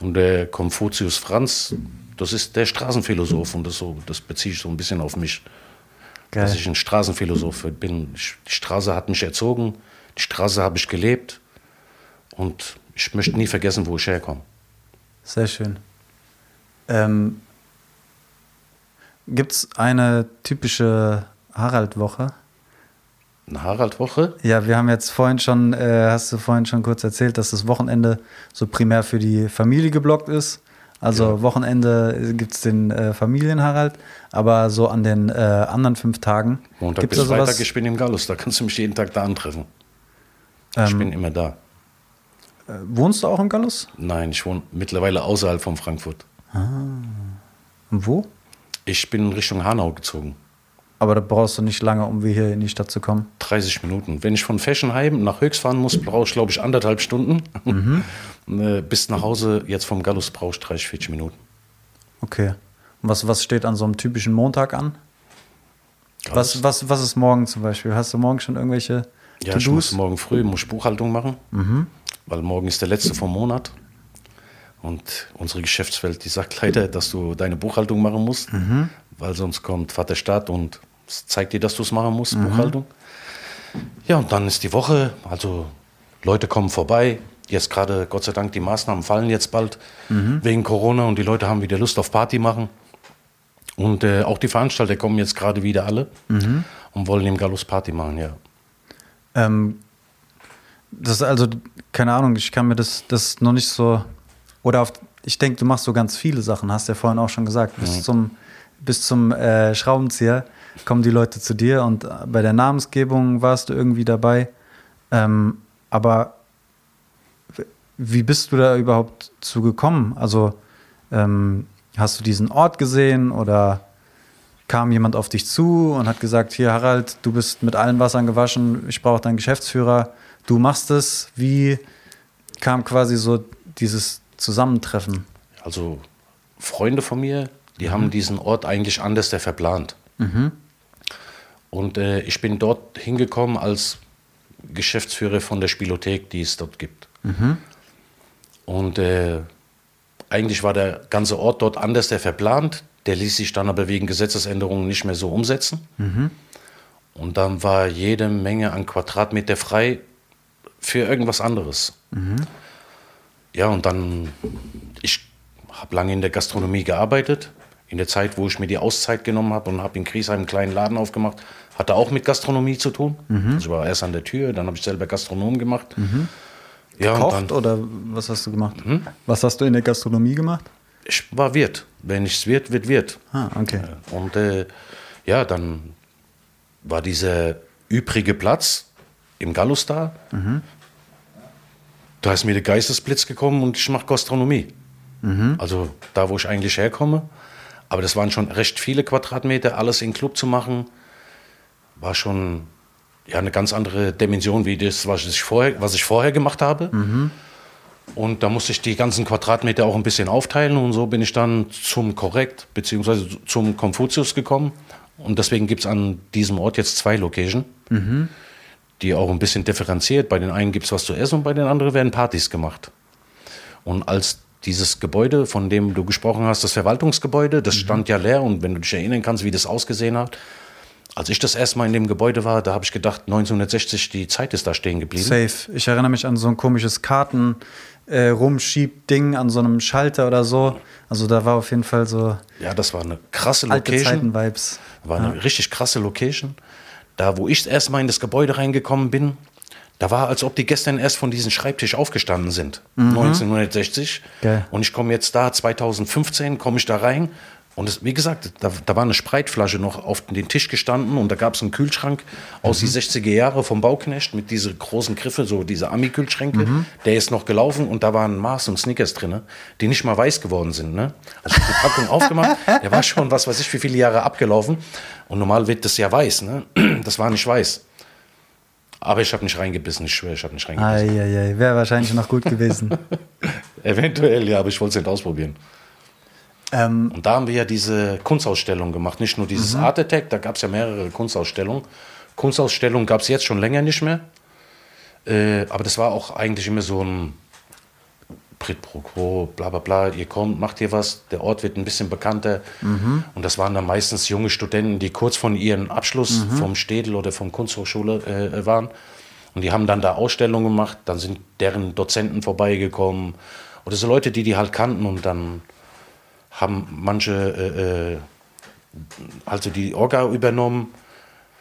Und der Konfuzius Franz, das ist der Straßenphilosoph. Und das, so, das beziehe ich so ein bisschen auf mich. Geil. Dass ich ein Straßenphilosoph bin. Die Straße hat mich erzogen, die Straße habe ich gelebt. Und ich möchte nie vergessen, wo ich herkomme. Sehr schön. Ähm, Gibt es eine typische Harald-Woche? Eine Harald-Woche? Ja, wir haben jetzt vorhin schon, äh, hast du vorhin schon kurz erzählt, dass das Wochenende so primär für die Familie geblockt ist. Also Ja. Wochenende gibt es den äh, Familien-Harald, aber so an den äh, anderen fünf Tagen. Montag bis sowas? Freitag, ich bin im Gallus. Da kannst du mich jeden Tag da antreffen. ich Ähm, bin immer da. äh, wohnst du auch im Gallus? Nein, ich wohne mittlerweile außerhalb von Frankfurt. Und wo? Ich bin in Richtung Hanau gezogen. Aber da brauchst du nicht lange, um hier in die Stadt zu kommen. 30 Minuten. Wenn ich von Feschenheim nach Höchst fahren muss, brauche ich, glaube ich, anderthalb Stunden. Äh, Bis nach Hause, jetzt vom Gallus, brauche ich 30, 40 Minuten. Okay. Und was, was steht an so einem typischen Montag an? Gallus. Was, was, was ist morgen zum Beispiel? Hast du morgen schon irgendwelche Ja, ich muss morgen früh muss ich Buchhaltung machen, weil morgen ist der letzte vom Monat. Und unsere Geschäftswelt, die sagt leider, dass du deine Buchhaltung machen musst, weil sonst kommt Vater Staat und zeigt dir, dass du es machen musst, Buchhaltung. Ja, und dann ist die Woche, also Leute kommen vorbei. Jetzt gerade, Gott sei Dank, die Maßnahmen fallen jetzt bald wegen Corona und die Leute haben wieder Lust auf Party machen. Und äh, auch die Veranstalter kommen jetzt gerade wieder alle und wollen im Gallus Party machen, ja. Ähm, das ist also, keine Ahnung, ich kann mir das, das noch nicht so. Oder auf, ich denke, du machst so ganz viele Sachen, hast ja vorhin auch schon gesagt. Bis zum, bis zum äh, Schraubenzieher kommen die Leute zu dir und bei der Namensgebung warst du irgendwie dabei. Ähm, aber wie bist du da überhaupt zu gekommen? Also ähm, hast du diesen Ort gesehen oder kam jemand auf dich zu und hat gesagt, hier Harald, du bist mit allen Wassern gewaschen, ich brauche deinen Geschäftsführer, du machst es. Wie kam quasi so dieses Zusammentreffen? Also Freunde von mir, die haben diesen Ort eigentlich anders der verplant. Und äh, ich bin dort hingekommen als Geschäftsführer von der Spielothek, die es dort gibt. Und äh, eigentlich war der ganze Ort dort anders der verplant. Der ließ sich dann aber wegen Gesetzesänderungen nicht mehr so umsetzen. Und dann war jede Menge an Quadratmeter frei für irgendwas anderes. Ja, und dann, ich habe lange in der Gastronomie gearbeitet. In der Zeit, wo ich mir die Auszeit genommen habe und habe in Griesheim einen kleinen Laden aufgemacht, hatte auch mit Gastronomie zu tun. Also ich war erst an der Tür, dann habe ich selber Gastronom gemacht. Ja, und Kocht dann, oder was hast du gemacht? Was hast du in der Gastronomie gemacht? ich war Wirt. Wenn nichts wird, wird Wirt. Ah, okay. Und äh, ja, dann war dieser übrige Platz im Gallus da. Da ist mir der Geistesblitz gekommen und ich mache Gastronomie. Also da, wo ich eigentlich herkomme. Aber das waren schon recht viele Quadratmeter, alles in Club zu machen, war schon ja, eine ganz andere Dimension wie das, was ich vorher, was ich vorher gemacht habe. Und da musste ich die ganzen Quadratmeter auch ein bisschen aufteilen und so bin ich dann zum Korrekt bzw. zum Konfuzius gekommen. Und deswegen gibt es an diesem Ort jetzt zwei Locations, die auch ein bisschen differenziert. Bei den einen gibt es was zu essen und bei den anderen werden Partys gemacht. Und als dieses Gebäude, von dem du gesprochen hast, das Verwaltungsgebäude, das stand ja leer und wenn du dich erinnern kannst, wie das ausgesehen hat. Als ich das erste Mal in dem Gebäude war, da habe ich gedacht, 1960, die Zeit ist da stehen geblieben. Safe. Ich erinnere mich an so ein komisches Karten äh, rumschieb-Ding an so einem Schalter oder so. Also da war auf jeden Fall so Ja, das war eine krasse alte Location. Zeiten-Vibes. War eine richtig krasse Location. Da, wo ich erst mal in das Gebäude reingekommen bin, da war, als ob die gestern erst von diesem Schreibtisch aufgestanden sind. 1960. Geil. Und ich komme jetzt da, 2015, komme ich da rein. Und es, wie gesagt, da, da war eine Spreitflasche noch auf den Tisch gestanden und da gab es einen Kühlschrank aus die 60er Jahre vom Bauknecht mit diese großen Griffe, so diese Ami-Kühlschränke. Der ist noch gelaufen und da waren Mars und Snickers drin, die nicht mal weiß geworden sind. Ne? Also die Packung aufgemacht, der war schon, was weiß ich, wie viele Jahre abgelaufen. Und normal wird das ja weiß. Ne? Das war nicht weiß. Aber ich habe nicht reingebissen, ich schwöre, ich habe nicht reingebissen. Eieiei, wäre wahrscheinlich noch gut gewesen. Eventuell, ja, aber ich wollte es nicht ausprobieren. Ähm, Und da haben wir ja diese Kunstausstellung gemacht. Nicht nur dieses Art Attack, da gab es ja mehrere Kunstausstellungen. Kunstausstellungen gab es jetzt schon länger nicht mehr. Äh, aber das war auch eigentlich immer so ein Prit pro quo, bla bla bla. Ihr kommt, macht hier was, der Ort wird ein bisschen bekannter. Und das waren dann meistens junge Studenten, die kurz von ihrem Abschluss vom Städel oder vom Kunsthochschule äh, waren. Und die haben dann da Ausstellungen gemacht, dann sind deren Dozenten vorbeigekommen. Oder so Leute, die die halt kannten und dann haben manche äh, äh, also die Orga übernommen.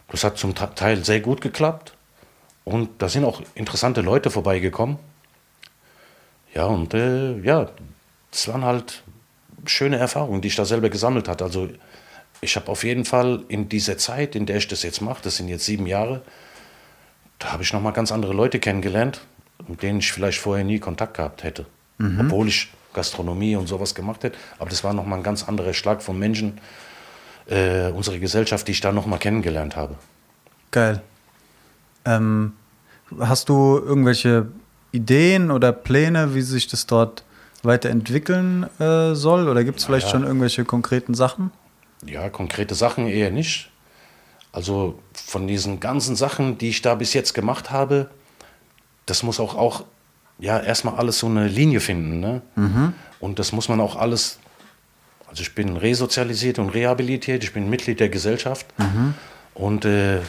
Das hat zum Teil sehr gut geklappt. Und da sind auch interessante Leute vorbeigekommen. Ja, und äh, ja, das waren halt schöne Erfahrungen, die ich da selber gesammelt habe. Also ich habe auf jeden Fall in dieser Zeit, in der ich das jetzt mache, das sind jetzt sieben Jahre, da habe ich nochmal ganz andere Leute kennengelernt, mit denen ich vielleicht vorher nie Kontakt gehabt hätte. Obwohl ich Gastronomie und sowas gemacht hätte. Aber das war nochmal ein ganz anderer Schlag von Menschen, äh, unsere Gesellschaft, die ich da nochmal kennengelernt habe. Geil. Ähm, hast du irgendwelche Ideen oder Pläne, wie sich das dort weiterentwickeln äh, soll? Oder gibt es vielleicht ja. schon irgendwelche konkreten Sachen? Ja, konkrete Sachen eher nicht. Also von diesen ganzen Sachen, die ich da bis jetzt gemacht habe, das muss auch, auch ja, erstmal alles so eine Linie finden. Ne? Und das muss man auch alles, also ich bin resozialisiert und rehabilitiert, ich bin Mitglied der Gesellschaft. Und äh,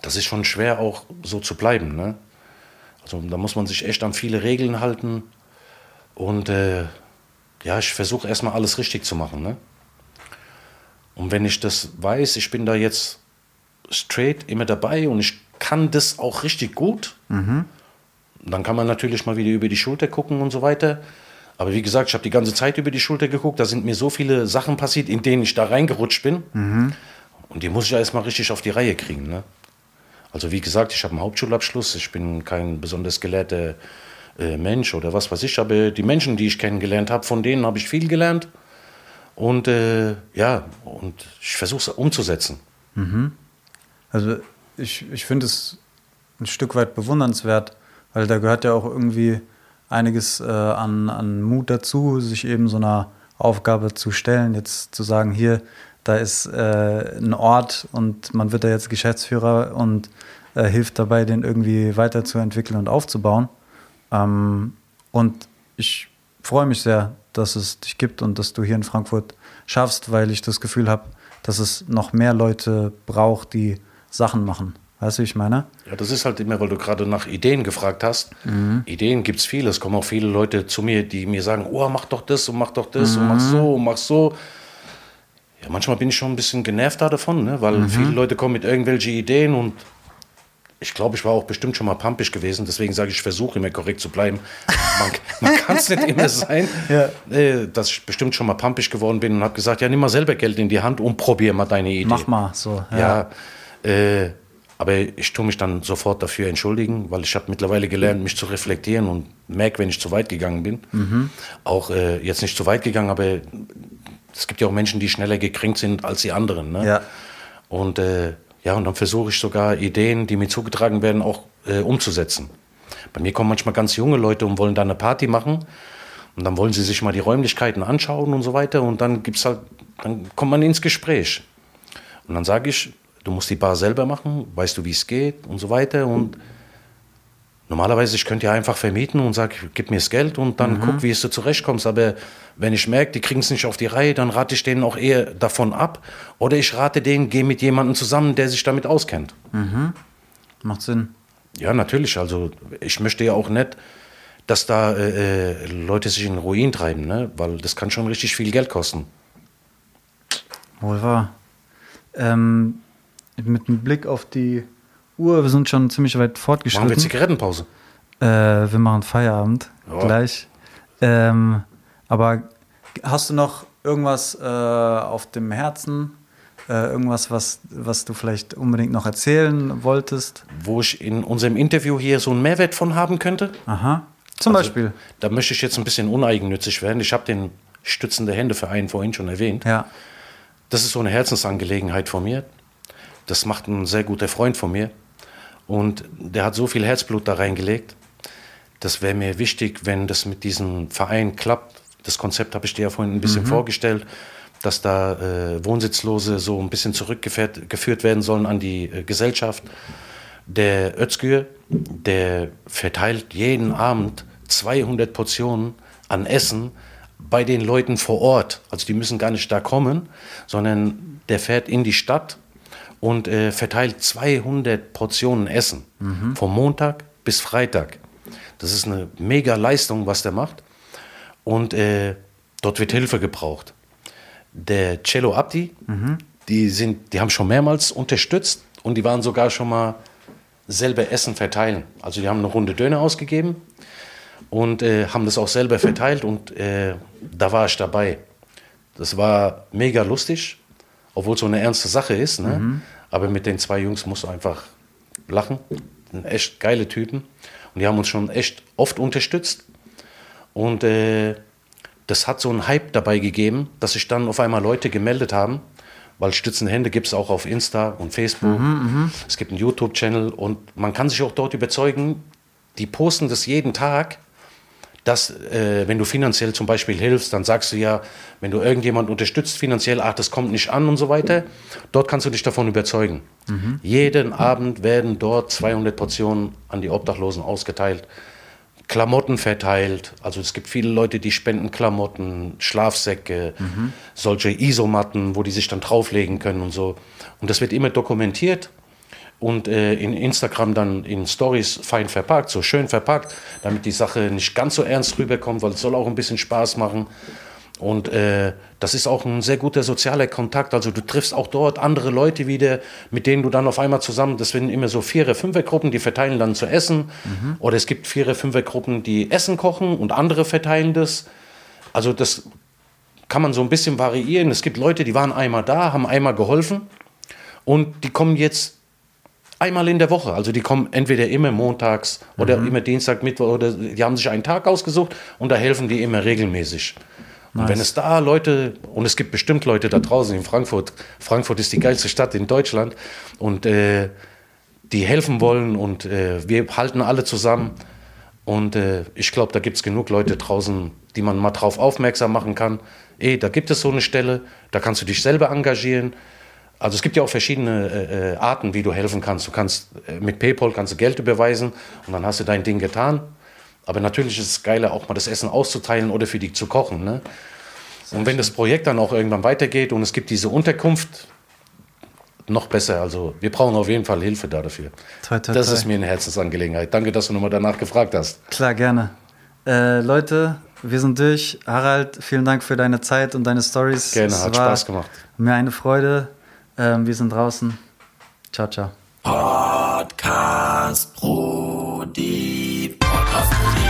das ist schon schwer auch so zu bleiben. Ne? Also da muss man sich echt an viele Regeln halten. Und äh, ja, ich versuche erstmal alles richtig zu machen. Ne? Und wenn ich das weiß, ich bin da jetzt straight immer dabei und ich kann das auch richtig gut, dann kann man natürlich mal wieder über die Schulter gucken und so weiter. Aber wie gesagt, ich habe die ganze Zeit über die Schulter geguckt. Da sind mir so viele Sachen passiert, in denen ich da reingerutscht bin. Und die muss ich ja erstmal richtig auf die Reihe kriegen. Ne? Also wie gesagt, ich habe einen Hauptschulabschluss. Ich bin kein besonders gelehrter äh, Mensch oder was weiß ich. Aber die Menschen, die ich kennengelernt habe, von denen habe ich viel gelernt. Und äh, ja, und ich versuche es umzusetzen. Also ich, ich finde es ein Stück weit bewundernswert, weil da gehört ja auch irgendwie einiges äh, an, an Mut dazu, sich eben so einer Aufgabe zu stellen, jetzt zu sagen, hier, da ist äh, ein Ort und man wird da jetzt Geschäftsführer und äh, hilft dabei, den irgendwie weiterzuentwickeln und aufzubauen. Ähm, und ich freue mich sehr, dass es dich gibt und dass du hier in Frankfurt schaffst, weil ich das Gefühl habe, dass es noch mehr Leute braucht, die Sachen machen. Weißt du, wie ich meine? Ja, das ist halt immer, weil du gerade nach Ideen gefragt hast. Ideen gibt es viele. Es kommen auch viele Leute zu mir, die mir sagen, oh, mach doch das und mach doch das und mach so und mach so. Ja, manchmal bin ich schon ein bisschen genervt da davon, ne? weil viele Leute kommen mit irgendwelchen Ideen und ich glaube, ich war auch bestimmt schon mal pampig gewesen. Deswegen sage ich, ich versuche immer korrekt zu bleiben. Man, man kann es nicht immer sein, Ja. dass ich bestimmt schon mal pampig geworden bin und habe gesagt, ja, nimm mal selber Geld in die Hand und probier mal deine Idee. Mach mal so. Ja, äh, aber ich tue mich dann sofort dafür entschuldigen, weil ich habe mittlerweile gelernt, mich zu reflektieren und merke, wenn ich zu weit gegangen bin. Mhm. Auch äh, jetzt nicht zu weit gegangen, aber es gibt ja auch Menschen, die schneller gekränkt sind als die anderen. Ne? Ja. Und äh, ja, und dann versuche ich sogar Ideen, die mir zugetragen werden, auch äh, umzusetzen. Bei mir kommen manchmal ganz junge Leute und wollen da eine Party machen. Und dann wollen sie sich mal die Räumlichkeiten anschauen und so weiter. Und dann gibt's halt, dann kommt man ins Gespräch. Und dann sage ich, du musst die Bar selber machen, weißt du, wie es geht und so weiter. Und normalerweise, ich könnte ja einfach vermieten und sage, gib mir das Geld und dann guck, wie es du zurechtkommst. Aber wenn ich merke, die kriegen es nicht auf die Reihe, dann rate ich denen auch eher davon ab. Oder ich rate denen, geh mit jemandem zusammen, der sich damit auskennt. Macht Sinn. Ja, natürlich. Also ich möchte ja auch nicht, dass da äh, äh, Leute sich in Ruin treiben, ne? weil das kann schon richtig viel Geld kosten. Wohl wahr. Ähm, mit einem Blick auf die Uhr, wir sind schon ziemlich weit Machen wir fortgeschritten. Zigarettenpause? Äh, wir machen Feierabend Ja. gleich. Ähm, aber hast du noch irgendwas äh, auf dem Herzen? Äh, irgendwas, was, was du vielleicht unbedingt noch erzählen wolltest? Wo ich in unserem Interview hier so einen Mehrwert von haben könnte? Aha. Zum Also, Beispiel. Da möchte ich jetzt ein bisschen uneigennützig werden. Ich habe den Stützende Hände-Verein vorhin schon erwähnt. Ja. Das ist so eine Herzensangelegenheit von mir. Das macht ein sehr guter Freund von mir. Und der hat so viel Herzblut da reingelegt. Das wäre mir wichtig, wenn das mit diesem Verein klappt. Das Konzept habe ich dir ja vorhin ein bisschen vorgestellt, dass da äh, Wohnsitzlose so ein bisschen zurückgeführt geführt werden sollen an die äh, Gesellschaft. Der Özgür, der verteilt jeden Abend 200 Portionen an Essen bei den Leuten vor Ort. Also die müssen gar nicht da kommen, sondern der fährt in die Stadt und äh, verteilt 200 Portionen Essen vom Montag bis Freitag. Das ist eine mega Leistung, was der macht. Und äh, dort wird Hilfe gebraucht. Der Cello Abdi, die, sind, die haben schon mehrmals unterstützt und die waren sogar schon mal selber Essen verteilen. Also die haben eine Runde Döner ausgegeben und äh, haben das auch selber verteilt und äh, da war ich dabei. Das war mega lustig, obwohl es so eine ernste Sache ist. Ne? Aber mit den zwei Jungs musst du einfach lachen. Sind echt geile Typen. Und die haben uns schon echt oft unterstützt. Und äh, das hat so einen Hype dabei gegeben, dass sich dann auf einmal Leute gemeldet haben. Weil Stützende Hände gibt es auch auf Insta und Facebook. Es gibt einen YouTube-Channel und man kann sich auch dort überzeugen, die posten das jeden Tag dass, äh, wenn du finanziell zum Beispiel hilfst, dann sagst du ja, wenn du irgendjemand unterstützt finanziell, ach, das kommt nicht an und so weiter, dort kannst du dich davon überzeugen. Jeden Abend werden dort 200 Portionen an die Obdachlosen ausgeteilt, Klamotten verteilt. Also es gibt viele Leute, die spenden Klamotten, Schlafsäcke, solche Isomatten, wo die sich dann drauflegen können und so. Und das wird immer dokumentiert und äh, in Instagram dann in Stories fein verpackt, so schön verpackt, damit die Sache nicht ganz so ernst rüberkommt, weil es soll auch ein bisschen Spaß machen. Und äh, das ist auch ein sehr guter sozialer Kontakt. Also du triffst auch dort andere Leute wieder, mit denen du dann auf einmal zusammen, das sind immer so Vierer-, Fünfer-Gruppen, die verteilen dann zu essen. Oder es gibt Vierer-, Fünfer-Gruppen, die Essen kochen und andere verteilen das. Also das kann man so ein bisschen variieren. Es gibt Leute, die waren einmal da, haben einmal geholfen und die kommen jetzt einmal in der Woche. Also die kommen entweder immer montags oder immer Dienstag, Mittwoch oder die haben sich einen Tag ausgesucht und da helfen die immer regelmäßig. Und wenn es da Leute, und es gibt bestimmt Leute da draußen in Frankfurt, Frankfurt ist die geilste Stadt in Deutschland und äh, die helfen wollen und äh, wir halten alle zusammen. Und äh, ich glaube, da gibt es genug Leute draußen, die man mal drauf aufmerksam machen kann. Ey, da gibt es so eine Stelle, da kannst du dich selber engagieren. Also es gibt ja auch verschiedene äh, äh, Arten, wie du helfen kannst. Du kannst äh, mit PayPal kannst du Geld überweisen und dann hast du dein Ding getan. Aber natürlich ist es geiler, auch mal das Essen auszuteilen oder für dich zu kochen. Ne? Und wenn das Projekt dann auch irgendwann weitergeht und es gibt diese Unterkunft, noch besser. Also wir brauchen auf jeden Fall Hilfe da dafür. Toi, toi, das toi. ist mir eine Herzensangelegenheit. Danke, dass du nochmal danach gefragt hast. Klar, gerne. Äh, Leute, wir sind durch. Harald, vielen Dank für deine Zeit und deine Stories. Gerne, Es hat Spaß gemacht. Mir eine Freude. Ähm, wir sind draußen. Ciao, ciao. Podcast Brody. Podcast Brody.